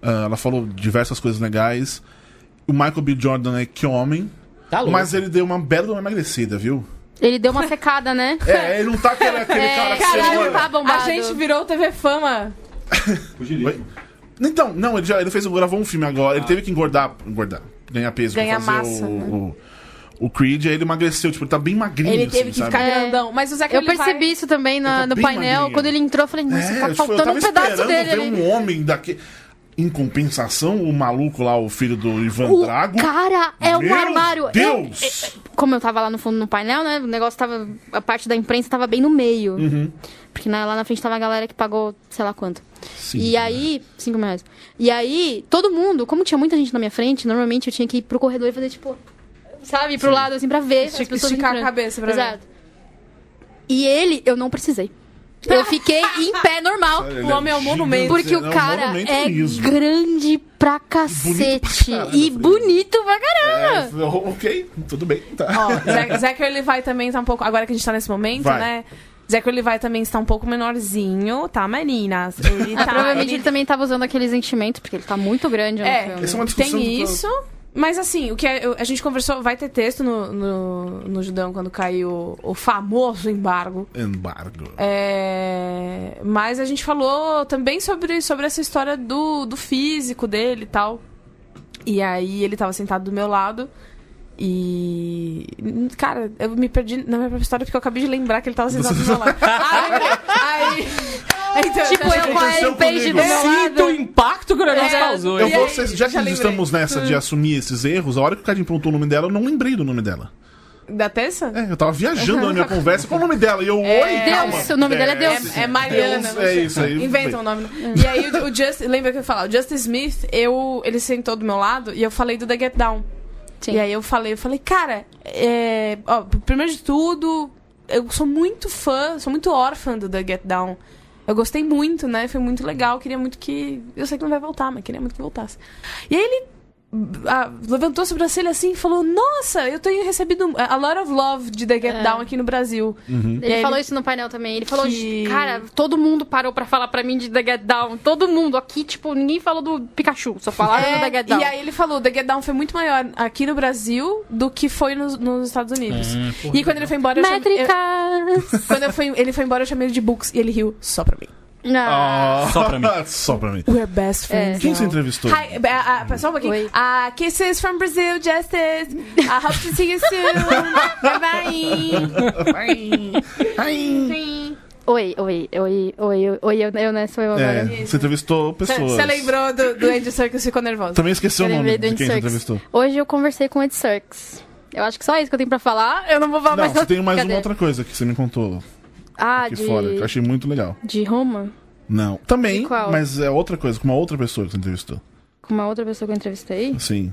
Ah, ela falou diversas coisas legais. O Michael B. Jordan é que homem. Tá louco. Mas ele deu uma bela uma emagrecida, viu? Ele deu uma secada, né? É, ele não tá aquele, aquele É, cara que caralho, você olha. tá bombado. A gente virou TV Fama. Então, não, ele, já, ele fez, gravou um filme agora. Ele teve que engordar, engordar, ganhar peso Ganhar pra fazer massa, o, né? o, o Creed. Aí ele emagreceu, tipo, ele tá bem magrinho. Ele teve assim, que sabe? ficar É. grandão. Mas o Zé Eu percebi isso também na- tá no painel. magrinho. Quando ele entrou, eu falei, nossa, É, tá faltando eu um pedaço dele ver ali. um homem daqui. Em compensação, o maluco lá, o filho do Ivan O Drago. cara é um armário. Eu- Deus! eu- como eu tava lá no fundo no painel, né? O negócio tava. A parte da imprensa tava bem no meio. Uhum. Porque né, lá na frente tava a galera que pagou sei lá quanto. Sim. E aí. 5 mil reais. E aí, todo mundo, como tinha muita gente na minha frente, normalmente eu tinha que ir pro corredor e fazer tipo. Sabe, pro lado assim pra ver. pessoas esticar a cabeça pra ver. Exato. E ele, eu não precisei. Eu fiquei em pé normal. Ele O homem é um monumento. Porque é o um cara é grande pra cacete. e bonito pra caramba. É, ok, tudo bem. Tá. Ó, Zachary Levi também tá um pouco. Agora que a gente tá nesse momento, Vai. né? Zachary Levi também está um pouco menorzinho, tá, meninas? Ele Ah, tá. provavelmente ele- ele também tava usando aqueles enchimentos, porque ele tá muito grande no É, filme. Essa é uma discussão Tem que- isso. Mas assim, o que é- eu- a gente conversou, vai ter texto no, no, no Judão quando caiu o famoso embargo. Embargo. É, mas a gente falou também sobre, sobre essa história do, do físico dele e tal. E aí ele tava sentado do meu lado. E. Cara, eu me perdi na minha própria história porque eu acabei de lembrar que ele tava sentado do meu lado. Lembrei. Aí. Então, Tipo, já- eu com a Ellen Page do meu Sinto o impacto que o negócio É, causou. Eu vou, já que estamos nessa de assumir esses erros, a hora que o Cadinho perguntou o nome dela, eu não lembrei do nome dela. Da terça? É, eu tava viajando na minha conversa. Qual o nome dela? E eu, oi, Deus, calma. o nome dela é Deus. É, é Mariana. Deus, é isso aí. Inventa um nome. E aí, o, o Just, lembra que eu ia falar? O Justin Smith, eu, ele sentou do meu lado e eu falei do The Get Down. Sim. E aí eu falei, eu falei, cara, é, ó, primeiro de tudo, eu sou muito fã, sou muito órfã do The Get Down. Eu gostei muito, né? Foi muito legal. Queria muito que. Eu sei que não vai voltar, mas queria muito que voltasse. E aí ele ah, levantou a sobrancelha assim e falou: Nossa, eu tenho recebido a lot of love de The Get É. Down aqui no Brasil. Uhum. Ele E aí falou ele- isso no painel também. Ele falou, Que- cara, todo mundo parou pra falar pra mim de The Get Down. Todo mundo. Aqui, tipo, ninguém falou do Pikachu. Só falaram do The Get Down. É, E aí ele falou, The Get Down foi muito maior aqui no Brasil do que foi nos, nos Estados Unidos. É, e quando ele foi embora, eu chamei, eu, quando eu fui, ele foi embora, eu chamei ele de Books e ele riu só pra mim. Não. Ah, Só pra mim. Só pra mim. We're best friends. Quem now. você entrevistou? Hi, uh, uh, só um pouquinho. Uh, kisses from Brazil, Justice. I hope to see you soon. Bye bye. Ai. Oi, oi, oi, oi, oi, eu, eu né, sou eu agora. É, você entrevistou pessoas. Você lembrou do, do Andy Serkis e ficou nervoso. Também esqueceu o nome de do quem Andy você entrevistou. Hoje eu conversei com o Ed Serkis. Eu acho que só isso que eu tenho pra falar. Eu não vou falar Não, mais você tem mais uma outra coisa que você me contou Ah, aqui de... fora, que eu achei muito legal. de Roma? Não. Também, mas é outra coisa, com uma outra pessoa que você entrevistou. Com uma outra pessoa que eu entrevistei? Sim,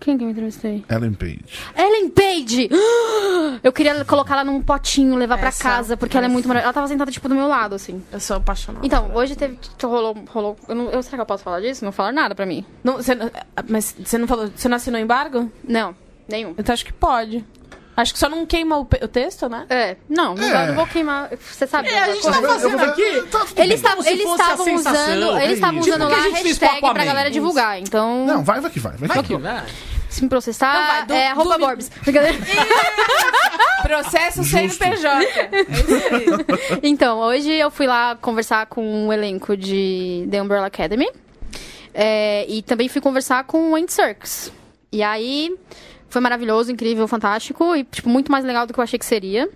Quem que eu entrevistei? Ellen Page. Ellen Page! Eu queria colocar ela num potinho, levar pra Essa- casa, porque ela é muito maravilhosa. Ela tava sentada, tipo, do meu lado, assim. Eu sou apaixonada. Então, hoje teve. Rolou. rolou eu não, eu, será que eu posso falar disso? Não falar nada pra mim. Não, você, não- mas você não falou. Você não assinou embargo? Não, nenhum. Então acho que pode. Acho que só não queima o, o texto, né? É, não, não, É. vai- não vou queimar. Você sabe. É, a gente tá fazendo vou- aqui. Tá Eles estavam eles usando, eles estavam usando Tipo o que lá a a hashtag pra galera divulgar. Então, Não, vai, vai que vai. Vai que Aqui, vai. vai. se me processar, Não, vai, du- é arroba duvido. Borbs. Brincadeira. Processo Justo. CNPJ. É isso aí. Então, hoje eu fui lá conversar com o elenco de The Umbrella Academy. É, e também fui conversar com o Andy Serkis. E aí, foi maravilhoso, incrível, fantástico. E, tipo, muito mais legal do que eu achei que seria.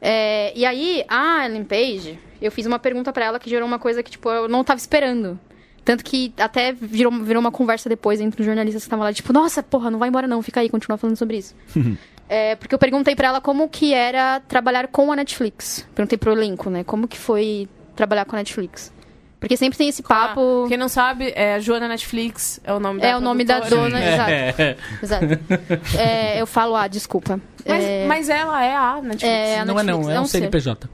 É, e aí, a Ellen Page, eu fiz uma pergunta pra ela que gerou uma coisa que, tipo, eu não tava esperando. Tanto que até virou, virou uma conversa depois entre os jornalistas que estavam lá, tipo, nossa, porra, não vai embora não, fica aí, continua falando sobre isso. É, porque eu perguntei pra ela como que era trabalhar com a Netflix. Perguntei pro elenco, né? Como que foi trabalhar com a Netflix. Porque sempre tem esse papo. Ah, Quem não sabe, é a Joana Netflix, é o nome da É o nome da produtora. dona, exato. É. exato. É, eu falo, ah, desculpa. Mas, É, mas ela é a Netflix. é a Não é Netflix, não, é um ser. CNPJ.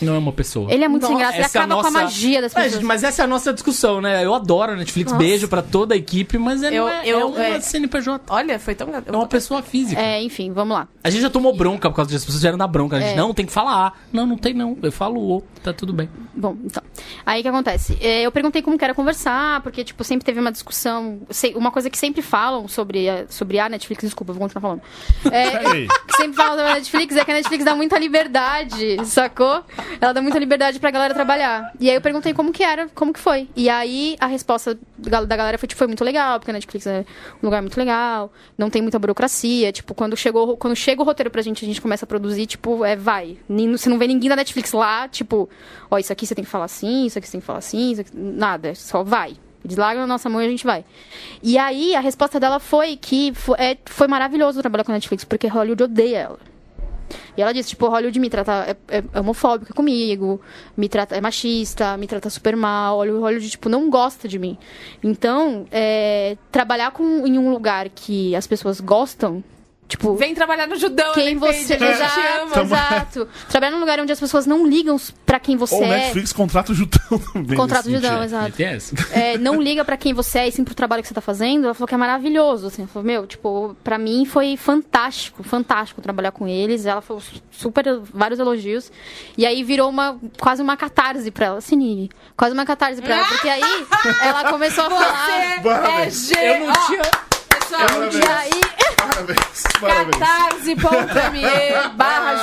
Não é uma pessoa. Ele é muito sem Nossa, graça, ele Essa é a acaba com a nossa- magia das É, pessoas. mas essa é a nossa discussão, né? Eu adoro a Netflix, Nossa. beijo pra toda a equipe, mas é, Eu- é, eu- é uma é- CNPJ. Olha, foi tão... É uma pessoa física. É, enfim, vamos lá. A gente já tomou bronca por causa disso, as pessoas vieram dar bronca. A gente, É. não, tem que falar. Não, não tem não. Eu falo o, tá tudo bem. Bom, então. Aí o que acontece? É, eu perguntei como que era conversar, porque, tipo, sempre teve uma discussão. Uma coisa que sempre falam sobre a, sobre a Netflix, desculpa, eu vou continuar falando. É, que sempre falam sobre a Netflix é que a Netflix dá muita liberdade, sacou? Ela dá muita liberdade pra galera trabalhar. E aí eu perguntei como que era, como que foi. E aí a resposta da galera foi, tipo, foi muito legal, porque a Netflix é um lugar muito legal, não tem muita burocracia. Tipo, quando, chegou, quando chega o roteiro pra gente, a gente começa a produzir, tipo, é, vai. Você não vê ninguém da Netflix lá, tipo, ó, isso aqui você tem que falar assim, isso aqui você tem que falar assim, aqui... nada, só vai. Eles largam na nossa mão e a gente vai. E aí, a resposta dela foi que fo- é, foi maravilhoso trabalhar com a Netflix, porque Hollywood odeia ela. E ela disse, tipo, Hollywood me trata é, é- é homofóbica comigo, me trata é machista, me trata super mal, Hollywood, tipo, não gosta de mim. Então, é, trabalhar com, em um lugar que as pessoas gostam, tipo, Vem trabalhar no Judão, quem você. te Exato, ama. exato. Trabalhar num lugar onde as pessoas não ligam pra quem você Ou é. Netflix contrata o Jutão também. Contrato nesse de Judão, exato. É, não liga pra quem você é e sim pro trabalho que você tá fazendo. Ela falou que é maravilhoso, assim. Ela falou, meu, tipo, pra mim foi fantástico, fantástico trabalhar com eles. Ela falou super, vários elogios. E aí virou uma, quase uma catarse pra ela, assim, quase uma catarse pra ela. Porque aí ela começou a falar... Você é G. Eu não Ó, tinha. Pessoal, Parabéns. E aí... Parabéns, parabéns. catarse.me barra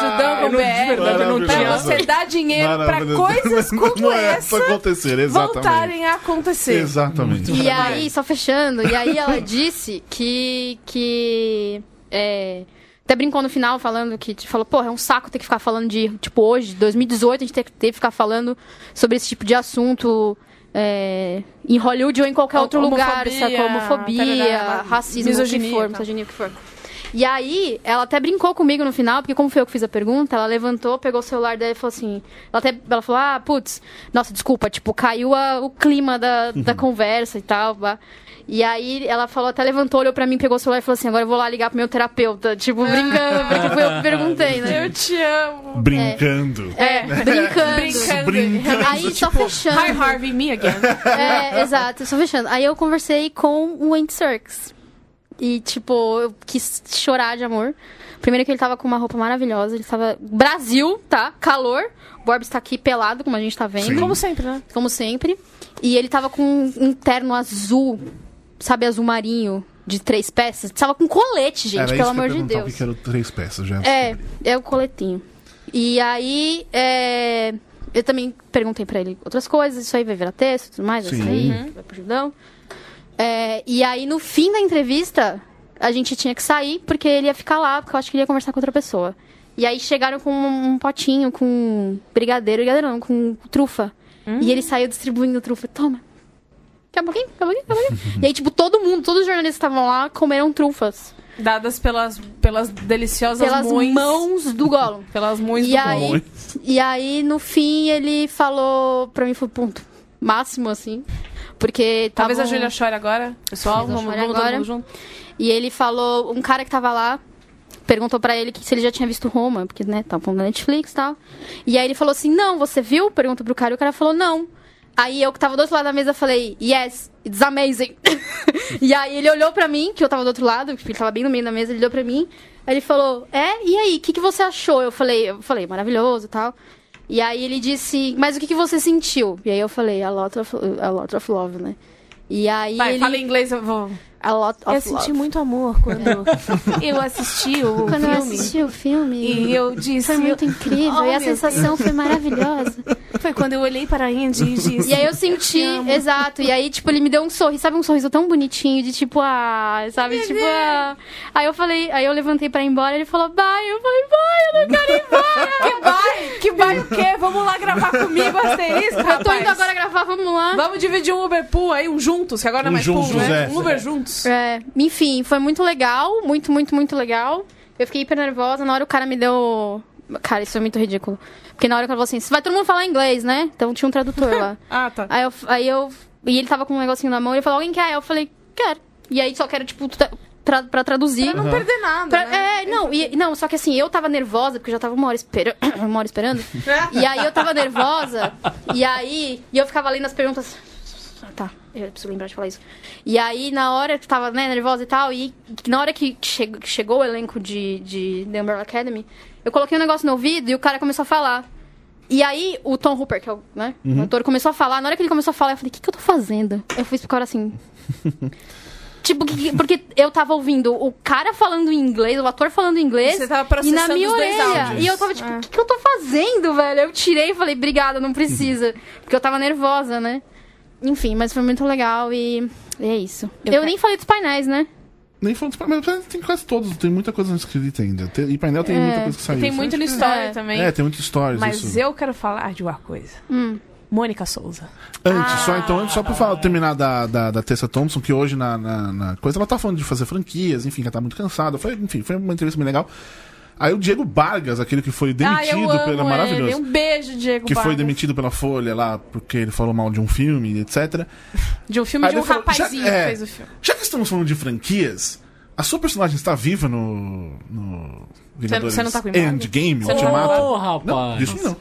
verdade, eu não Pra você dar dinheiro pra coisas como Não é essa pra acontecer, exatamente. voltarem a acontecer. Exatamente. E aí, só fechando, e aí ela disse que. que é, até brincou no final falando que falou, porra, é um saco ter que ficar falando de. Tipo, hoje, 2018, a gente ter que ter que ficar falando sobre esse tipo de assunto. É, em Hollywood ou em qualquer outro lugar, Homofobia, saca? Homofobia, tarará, racismo, misoginia, o que for, tá. misoginia, o que for. E aí, ela até brincou comigo no final, porque como foi eu que fiz a pergunta, ela levantou, pegou o celular dela e falou assim... Ela, até, ela falou, ah, putz, nossa, desculpa, tipo, caiu a- o clima da, da conversa e tal, bah. E aí, ela falou, até levantou, olhou pra mim, pegou o celular e falou assim, agora eu vou lá ligar pro meu terapeuta, tipo, brincando, porque foi eu que perguntei, né? Eu te amo. Brincando. É, brincando. Brincando. Brincando. Aí, só fechando. Hi Harvey, me again. É, exato, só fechando. Aí eu conversei com o Andy Serkis. E, tipo, eu quis chorar de amor. Primeiro que ele tava com uma roupa maravilhosa. Ele tava... Brasil, tá? Calor. O Borbs tá aqui pelado, como a gente tá vendo. Sim. Como sempre, né? Como sempre. E ele tava com um terno azul, sabe, azul marinho, de três peças. Tava com colete, gente, Era pelo isso amor de Deus. Que era três peças já? É, é o coletinho. E aí, é, eu também perguntei pra ele outras coisas, isso aí vai virar texto e tudo mais, vai Sim. sair, vai pro Judão. É, e aí, no fim da entrevista, a gente tinha que sair, porque ele ia ficar lá, porque eu acho que ele ia conversar com outra pessoa. E aí chegaram com um, um potinho com brigadeiro, brigadeiro não, com trufa. E ele saiu distribuindo trufa. Toma. Quer um pouquinho? Quer um pouquinho? Quer um pouquinho? e aí, tipo, todo mundo, todos os jornalistas que estavam lá comeram trufas. Dadas pelas, pelas deliciosas Pelas mães. mãos do Gollum. Pelas mães E do aí, Oi. e aí, no fim, ele falou pra mim, foi ponto máximo, assim. Porque tava. Talvez a Júlia chore agora. Pessoal, Talvez vamos, vamos todo agora. mundo junto. E ele falou, um cara que tava lá, perguntou pra ele que se ele já tinha visto Roma, porque, né, tava falando da Netflix e tal. E aí ele falou assim, não, você viu? Perguntou pro cara, e o cara falou, não. Aí eu que tava do outro lado da mesa falei, yes, it's amazing. e aí ele olhou pra mim, que eu tava do outro lado, porque ele tava bem no meio da mesa, ele olhou pra mim. Aí ele falou, é? E aí, o que, que você achou? Eu falei, eu falei, maravilhoso e tal. E aí ele disse, mas o que, que você sentiu? E aí eu falei, a lot of, a lot of love, né? E aí Vai, ele... fala em inglês, eu vou. A lot of Eu senti love. muito amor quando eu assisti o Quando eu filme. assisti o filme. E eu disse. Foi muito incrível Oh, e a meu sensação foi maravilhosa. Foi quando eu olhei para a Andy e disse. E aí eu senti, exato. E aí, tipo, ele me deu um sorriso, sabe? Um sorriso tão bonitinho, de tipo, ah, sabe? Tipo, ah. Aí eu falei, aí eu levantei pra ir embora, ele falou, bye. Eu falei, bye, eu não quero ir embora. Que vai? Que vai o quê? Vamos lá gravar comigo, asterisco, eu tô indo agora gravar, vamos lá. Vamos dividir um Uber Pool aí, um juntos, que agora não é Um mais pool, juntos, né? é. Um Uber juntos. É, enfim, foi muito legal, muito, muito, muito legal. Eu fiquei hiper nervosa, na hora o cara me deu... Cara, isso é muito ridículo. Porque na hora que ele falou assim, vai todo mundo falar inglês, né? Então tinha um tradutor lá. Ah, tá. Aí eu, aí eu. E ele tava com um negocinho na mão e ele falou, alguém quer? Eu falei, quero. E aí só quero, tipo, tra pra traduzir. Pra não perder nada, Pra- né? É, não, e, não, só que assim, eu tava nervosa, porque eu já tava uma hora, espera... uma hora esperando. E aí eu tava nervosa, e aí. E eu ficava lendo as perguntas. Ah, Tá, eu preciso lembrar de falar isso. E aí, na hora que tava né, nervosa e tal, e na hora que che- chegou o elenco de, de The Umbrella Academy, eu coloquei um negócio no ouvido e o cara começou a falar. E aí, o Tom Hooper, que é o, né, o ator, começou a falar. Na hora que ele começou a falar, eu falei, o que, que eu tô fazendo? Eu pro cara assim. Tipo, que- porque eu tava ouvindo o cara falando em inglês, o ator falando em inglês. Você tava e processando na minha os dois orelha. áudios. E eu tava tipo, É. o que, que eu tô fazendo, velho? Eu tirei e falei, obrigada, não precisa. Porque eu tava nervosa, né? Enfim, mas foi muito legal e, e é isso. Eu Eu, quero- nem falei dos painéis, né? Nem falando dos painéis, mas tem quase todos, tem muita coisa escrita ainda. Tem- E painel tem muita coisa que saiu. Tem Isso muito no story É. também. É, tem muitas histórias. Mas isso. eu quero falar de uma coisa. Hum. Mônica Souza. Antes, só Ah. então, antes, só pra falar, terminar da, da, da Tessa Thompson, que hoje na, na, na coisa ela tá falando de fazer franquias, enfim, que ela tá muito cansada. Foi, enfim, foi uma entrevista bem legal. Aí o Diego Vargas, aquele que foi ah, demitido amo pela ele. maravilhoso. Um beijo, Diego Que foi Vargas. demitido pela Folha lá, porque ele falou mal de um filme, etc. De um filme Aí de um falou, rapazinho já- é, que fez o filme. Já que estamos falando de franquias, a sua personagem está viva no. no Vingadores você não tá com? Endgame, Você não Ultimato? Ô, rapaz. Não, disso não.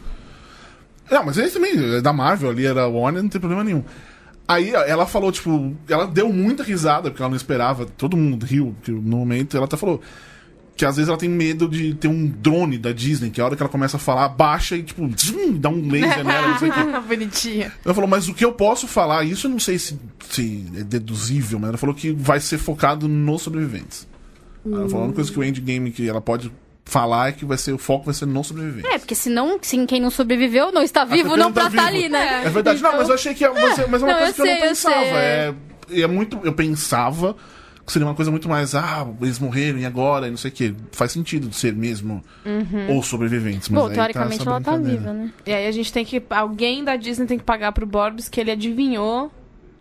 Não, mas esse também, é da Marvel ali, era Warner, não tem problema nenhum. Aí ela falou, tipo, ela deu muita risada, porque ela não esperava, todo mundo riu, porque no momento ela até falou que às vezes ela tem medo de ter um drone da Disney, que a hora que ela começa a falar, baixa e, tipo, zum, dá um laser nela, não sei o quê. Bonitinha. Ela falou, mas o que eu posso falar, isso eu não sei se, se é deduzível, mas ela falou que vai ser focado nos sobreviventes. Ela falou, a única coisa que o endgame que ela pode falar é que vai ser, o foco vai ser nos sobreviventes. É, porque senão, sim, quem não sobreviveu não está vivo, porque não não tá pra estar vivo. ali, né? É verdade, não, Então- mas eu achei que é, mas é, mas é uma Não, coisa eu que eu não sei, eu pensava. sei. É, é muito, eu pensava que seria uma coisa muito mais, ah, eles morreram e agora, e não sei o que. Faz sentido de ser mesmo ou sobreviventes. Mas Bom, aí teoricamente tá ela tá viva, né? E aí a gente tem que. Alguém da Disney tem que pagar pro Borbs que ele adivinhou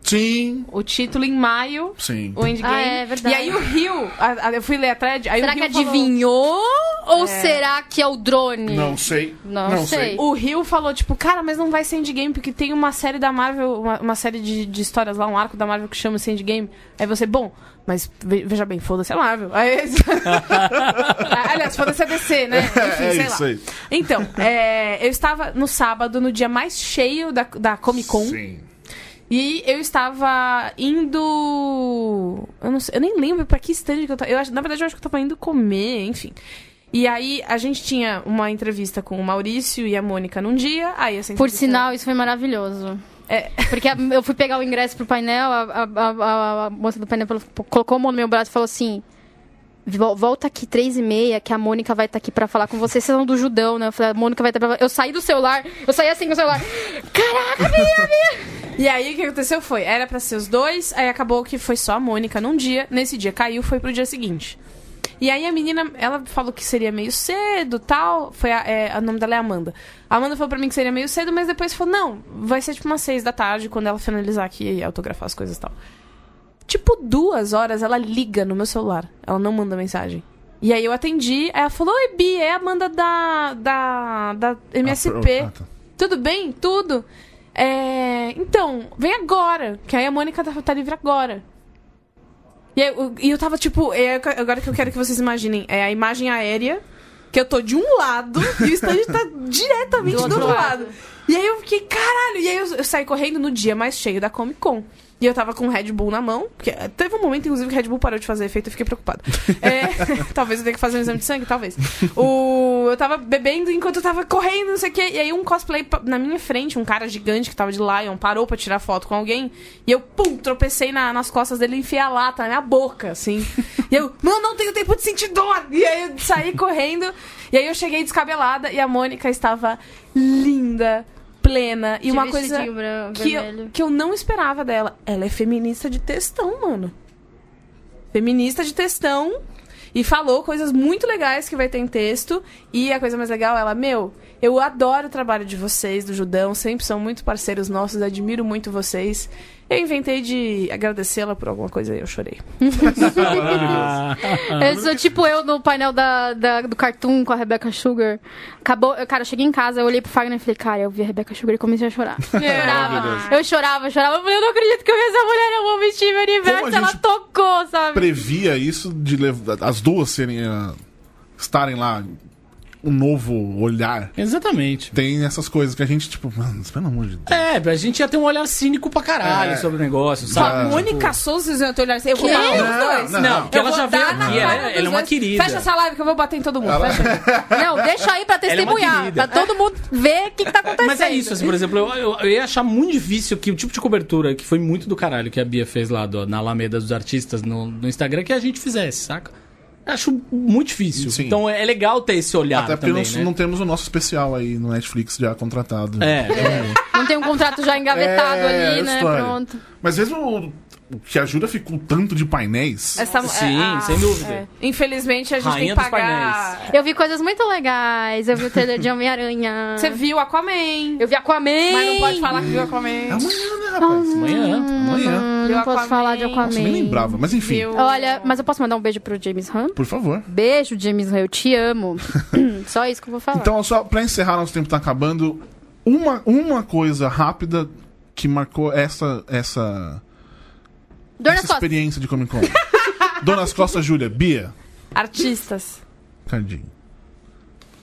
Sim, o título em maio, sim. o Endgame. Ah, é verdade. E aí o Rio. a- a- eu fui ler a thread. Aí Será o que Rio falou- adivinhou? Ou será que é o drone? Não sei. Não sei. O Rio falou, tipo, cara, mas não vai ser Endgame, porque tem uma série da Marvel, uma, uma série de, de histórias lá, um arco da Marvel que chama-se Endgame. Aí você, bom, mas ve- veja bem, foda-se a Marvel. Aí, Aliás, foda-se a DC, né? Enfim, É sei isso lá. aí. Então, é, eu estava no sábado, no dia mais cheio da, da Comic Con. Sim. E eu estava indo. Eu, não sei, eu nem lembro pra que stand que eu tava. Eu, acho- na verdade, eu acho que eu tava indo comer, enfim. E aí a gente tinha uma entrevista com o Maurício e a Mônica num dia. Aí essa Por entrevista- sinal, isso foi maravilhoso. É. Porque eu fui pegar o ingresso pro painel, a, a- a- a moça do painel colocou a mão no meu braço e falou assim: "Vol- Volta aqui três e meia, que a Mônica vai estar aqui pra falar com você. Vocês são do Judão, né? Eu falei, a Mônica vai estar pra... Eu saí do celular, eu saí assim com o celular. Caraca, minha, minha! E aí o que aconteceu foi: era pra ser os dois, aí acabou que foi só a Mônica num dia. Nesse dia caiu, foi pro dia seguinte. E aí a menina, ela falou que seria meio cedo tal. Foi a, é, o nome dela é Amanda. A Amanda falou pra mim que seria meio cedo, mas depois falou: não, vai ser tipo umas seis da tarde, quando ela finalizar aqui e autografar as coisas e tal. Tipo, duas horas ela liga no meu celular. Ela não manda mensagem. E aí eu atendi, aí ela falou: Oi, Bi, é a Amanda da, da, da MSP. Ah, tá. Tudo bem? Tudo. É, então, vem agora. Que aí a Mônica tá, tá livre agora. E aí, eu, eu tava tipo. é, agora que eu quero que vocês imaginem, é a imagem aérea. Que eu tô de um lado e o stand tá diretamente do outro, lado. E aí eu fiquei, caralho. E aí eu, eu saí correndo no dia mais cheio da Comic Con. E eu tava com o Red Bull na mão. Porque teve um momento, inclusive, que o Red Bull parou de fazer efeito e eu fiquei preocupada. É, talvez eu tenha que fazer um exame de sangue, talvez. O, eu tava bebendo enquanto eu tava correndo, não sei o quê. E aí um cosplay na minha frente, um cara gigante que tava de Lion, parou pra tirar foto com alguém. E eu, pum, tropecei na- nas costas dele e enfiei a lata na minha boca, assim. E eu, não, não tenho tempo de sentir dor. E aí eu saí correndo. E aí eu cheguei descabelada e a Mônica estava linda, plena. E De uma coisa vestidinho bran- que eu, que eu não esperava dela. Ela é feminista de textão, mano. Feminista de textão. E falou coisas muito legais que vai ter em texto. E a coisa mais legal, ela, meu, eu adoro o trabalho de vocês, do Judão. Sempre são muito parceiros nossos, admiro muito vocês. Eu inventei de agradecê-la por alguma coisa e eu chorei. Eu sou tipo eu no painel da, da- do Cartoon com a Rebecca Sugar. Acabou, eu, cara, eu cheguei em casa, eu olhei pro Fagner e falei, cara, eu vi a Rebecca Sugar e comecei a chorar. Eu chorava, eu chorava, eu chorava. Eu falei, eu não acredito que eu vi essa mulher, eu vou vestir meu universo. Como a Ela tocou, sabe? Previa isso de levar, as duas serem. ah, estarem lá. Um novo olhar. Exatamente. Tem essas coisas que a gente, tipo, mano, pelo amor de Deus. É, a gente ia ter um olhar cínico pra caralho É. sobre o negócio, A sabe? Mônica Souza, vocês vão ter olhar assim. Eu vou dar nos dois. não, Não, que Eu ela já veio aqui, ela, dos ela é uma querida. Fecha essa live que eu vou bater em todo mundo. Fecha. Não, deixa aí pra Ela é testemunhar. querida. pra todo mundo ver o que, que tá acontecendo. Mas é isso, assim, por exemplo, eu, eu, eu ia achar muito difícil que o tipo de cobertura que foi muito do caralho que a Bia fez lá do- na Alameda dos Artistas no, no Instagram que a gente fizesse, saca? Acho muito difícil. Sim. Então é legal ter esse olhar Até porque também, nós né? não temos o nosso especial aí no Netflix já contratado. É, Não tem um contrato já engavetado É, ali, né? história. Pronto. Mas mesmo que a Júlia ficou tanto de painéis. Essa, Sim, é, sem dúvida. é. Infelizmente, a gente Rainha tem que pagar. Eu vi coisas muito legais. Eu vi o trailer de Homem-Aranha. Você viu Aquaman. Eu vi Aquaman. Mas não pode falar que viu É Aquaman. amanhã, né, rapaz? Amanhã. Amanhã. Hum, Viu não posso Aquaman. falar de Aquaman. Nossa, nem lembrava, mas enfim. Viu? Olha, mas eu posso mandar um beijo pro James Hunt? Por favor. Beijo, James Hunt. Eu te amo. Só isso que eu vou falar. Então, só pra encerrar, nosso tempo tá acabando. Uma, uma coisa rápida que marcou essa, essa, Dor nas essa costas. experiência de Comic Con. Donas Costas, Júlia, Bia, Artistas. Cardinho.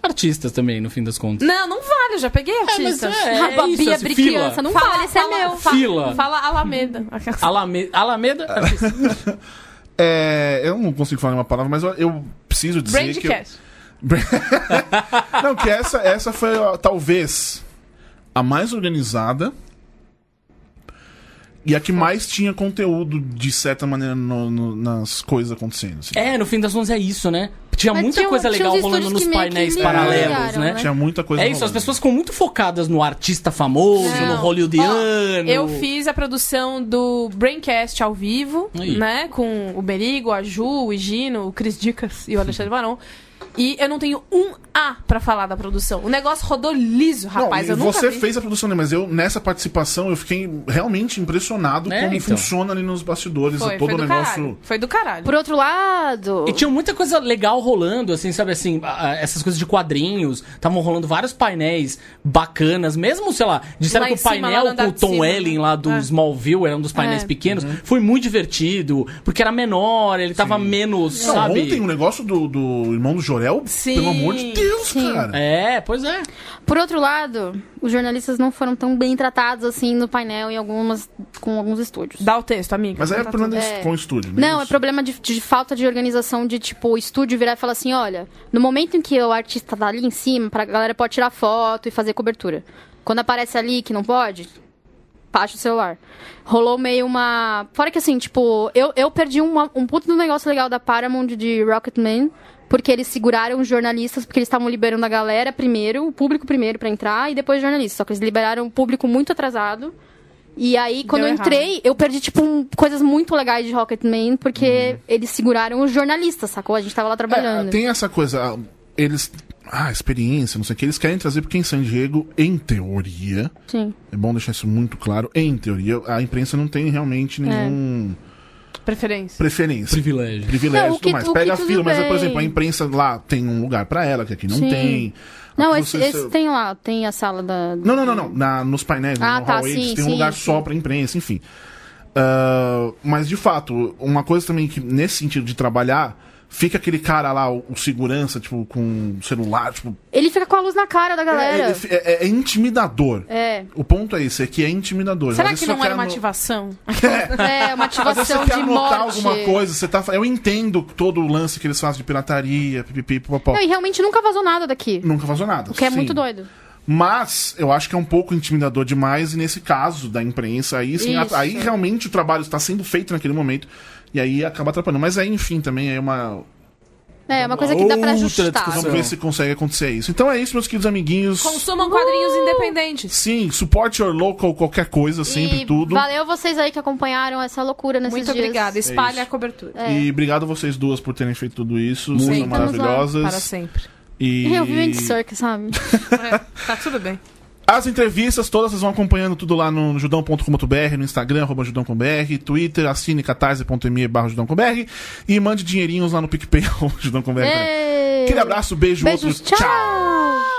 Artistas também, no fim das contas. Não, não vale, eu já peguei mas artistas. é, a isso, Bia assim, fila. Não Fala- vale, esse é fala- meu. fa- Fila. Fala Alameda. Alame... Alameda, artista. É, eu não consigo falar uma palavra, mas eu, eu preciso dizer que... eu- Brandcast. Não, que essa, essa foi ó, talvez a mais organizada e a que mais tinha conteúdo, de certa maneira, no- no- nas coisas acontecendo. assim. É, no fim das contas é isso, né? Tinha Mas muita tinha- coisa legal rolando nos painéis ligaram, paralelos, né? né? Tinha muita coisa É isso, as rolando. pessoas ficam muito focadas no artista famoso, Não. no hollywoodiano. Eu fiz a produção do Braincast ao vivo, Aí. né? Com o Berigo, a Ju, o Gino, o Cris Dicas e o Alexandre Barão. E eu não tenho um A pra falar da produção. O negócio rodou liso, rapaz. Não, eu e nunca você vi. fez a produção, né? Mas eu, nessa participação, eu fiquei realmente impressionado É, como então. funciona ali nos bastidores, Foi, todo foi o do negócio. caralho. Foi do caralho. Por outro lado... E tinha muita coisa legal rolando, assim, sabe assim, essas coisas de quadrinhos, estavam rolando vários painéis bacanas, mesmo, sei lá, disseram Lá que o cima, painel no com o Tom cima, Welling né? lá do É. Smallville, era um dos painéis É. pequenos, foi muito divertido, porque era menor, ele tava menos, Não, sabe? ontem o negócio do, do irmão do Jorel, Sim. pelo amor de Deus, Sim. cara. É, pois é. Por outro lado, os jornalistas não foram tão bem tratados assim no painel em algumas, com alguns estúdios. Dá o texto, amiga. Mas aí é Tá problema É. com o estúdio, né? Não, é Isso. problema de, de falta de organização de, tipo, o estúdio virar e falar assim, olha, no momento em que o artista tá ali em cima, pra galera pode tirar foto e fazer cobertura. Quando aparece ali que não pode, baixa o celular. Rolou meio uma... Fora que assim, tipo, eu, eu perdi uma, um puto do negócio legal da Paramount de Rocketman, porque eles seguraram os jornalistas, porque eles estavam liberando a galera primeiro, o público primeiro pra entrar, e depois os jornalistas. Só que eles liberaram o público muito atrasado. E aí, quando Deu eu errado. entrei, eu perdi, tipo, um- coisas muito legais de Rocketman, porque eles seguraram os jornalistas, sacou? A gente tava lá trabalhando. É, tem essa coisa, ah, eles. Ah, experiência, não sei o que, eles querem trazer, porque em San Diego, em teoria, Sim. é bom deixar isso muito claro, em teoria, a imprensa não tem realmente nenhum Preferência. preferência. Privilégio. Privilégio Não, o e que- tudo mais. que Pega a fila, mas, por exemplo, a imprensa lá tem um lugar pra ela, que aqui não Sim. tem. Não, esse, você- esse tem lá, tem a sala da... Não, não, não, não. Na, nos painéis, Ah, no tá, Hall 8, sim, tem um sim, lugar sim. só pra imprensa, enfim. Ah, mas, de fato, uma coisa também que, nesse sentido de trabalhar, fica aquele cara lá, o, o segurança, tipo, com celular, tipo. Ele fica com a luz na cara da É, galera. é- é- é intimidador. É, O ponto é esse, é que é intimidador. Será que não era uma ano- ativação? é uma Às vezes ativação você quer de anotar morte. alguma coisa, você tá. Eu entendo todo o lance que eles fazem de pirataria, pipipi, popopó. Não, e realmente nunca vazou nada daqui. Nunca vazou nada. O que é sim. muito doido. Mas eu acho que é um pouco intimidador demais, e nesse caso da imprensa, aí sim, aí realmente o trabalho está sendo feito naquele momento, e aí acaba atrapalhando. Mas aí, enfim, também é uma. É, uma coisa que dá pra ajustar. Vamos ver se consegue acontecer isso. Então é isso, meus queridos amiguinhos. Consumam quadrinhos independentes. Sim, support your local, qualquer coisa, sempre e tudo. valeu vocês aí que acompanharam essa loucura nesses Muito dias. obrigada. Espalhe isso. a cobertura. É. E obrigado a vocês duas por terem feito tudo isso. Muito. Vocês são maravilhosas. Para sempre. E Eu vi o Andy Serkis, sabe? É, tá tudo bem. As entrevistas todas vocês vão acompanhando tudo lá no judão.com.br, no Instagram, arroba judão.com.br, Twitter, assine catarse.me barra judão.com.br e mande dinheirinhos lá no PicPay, judão.com.br. Aquele abraço, beijo, Beijos, outro, tchau. tchau.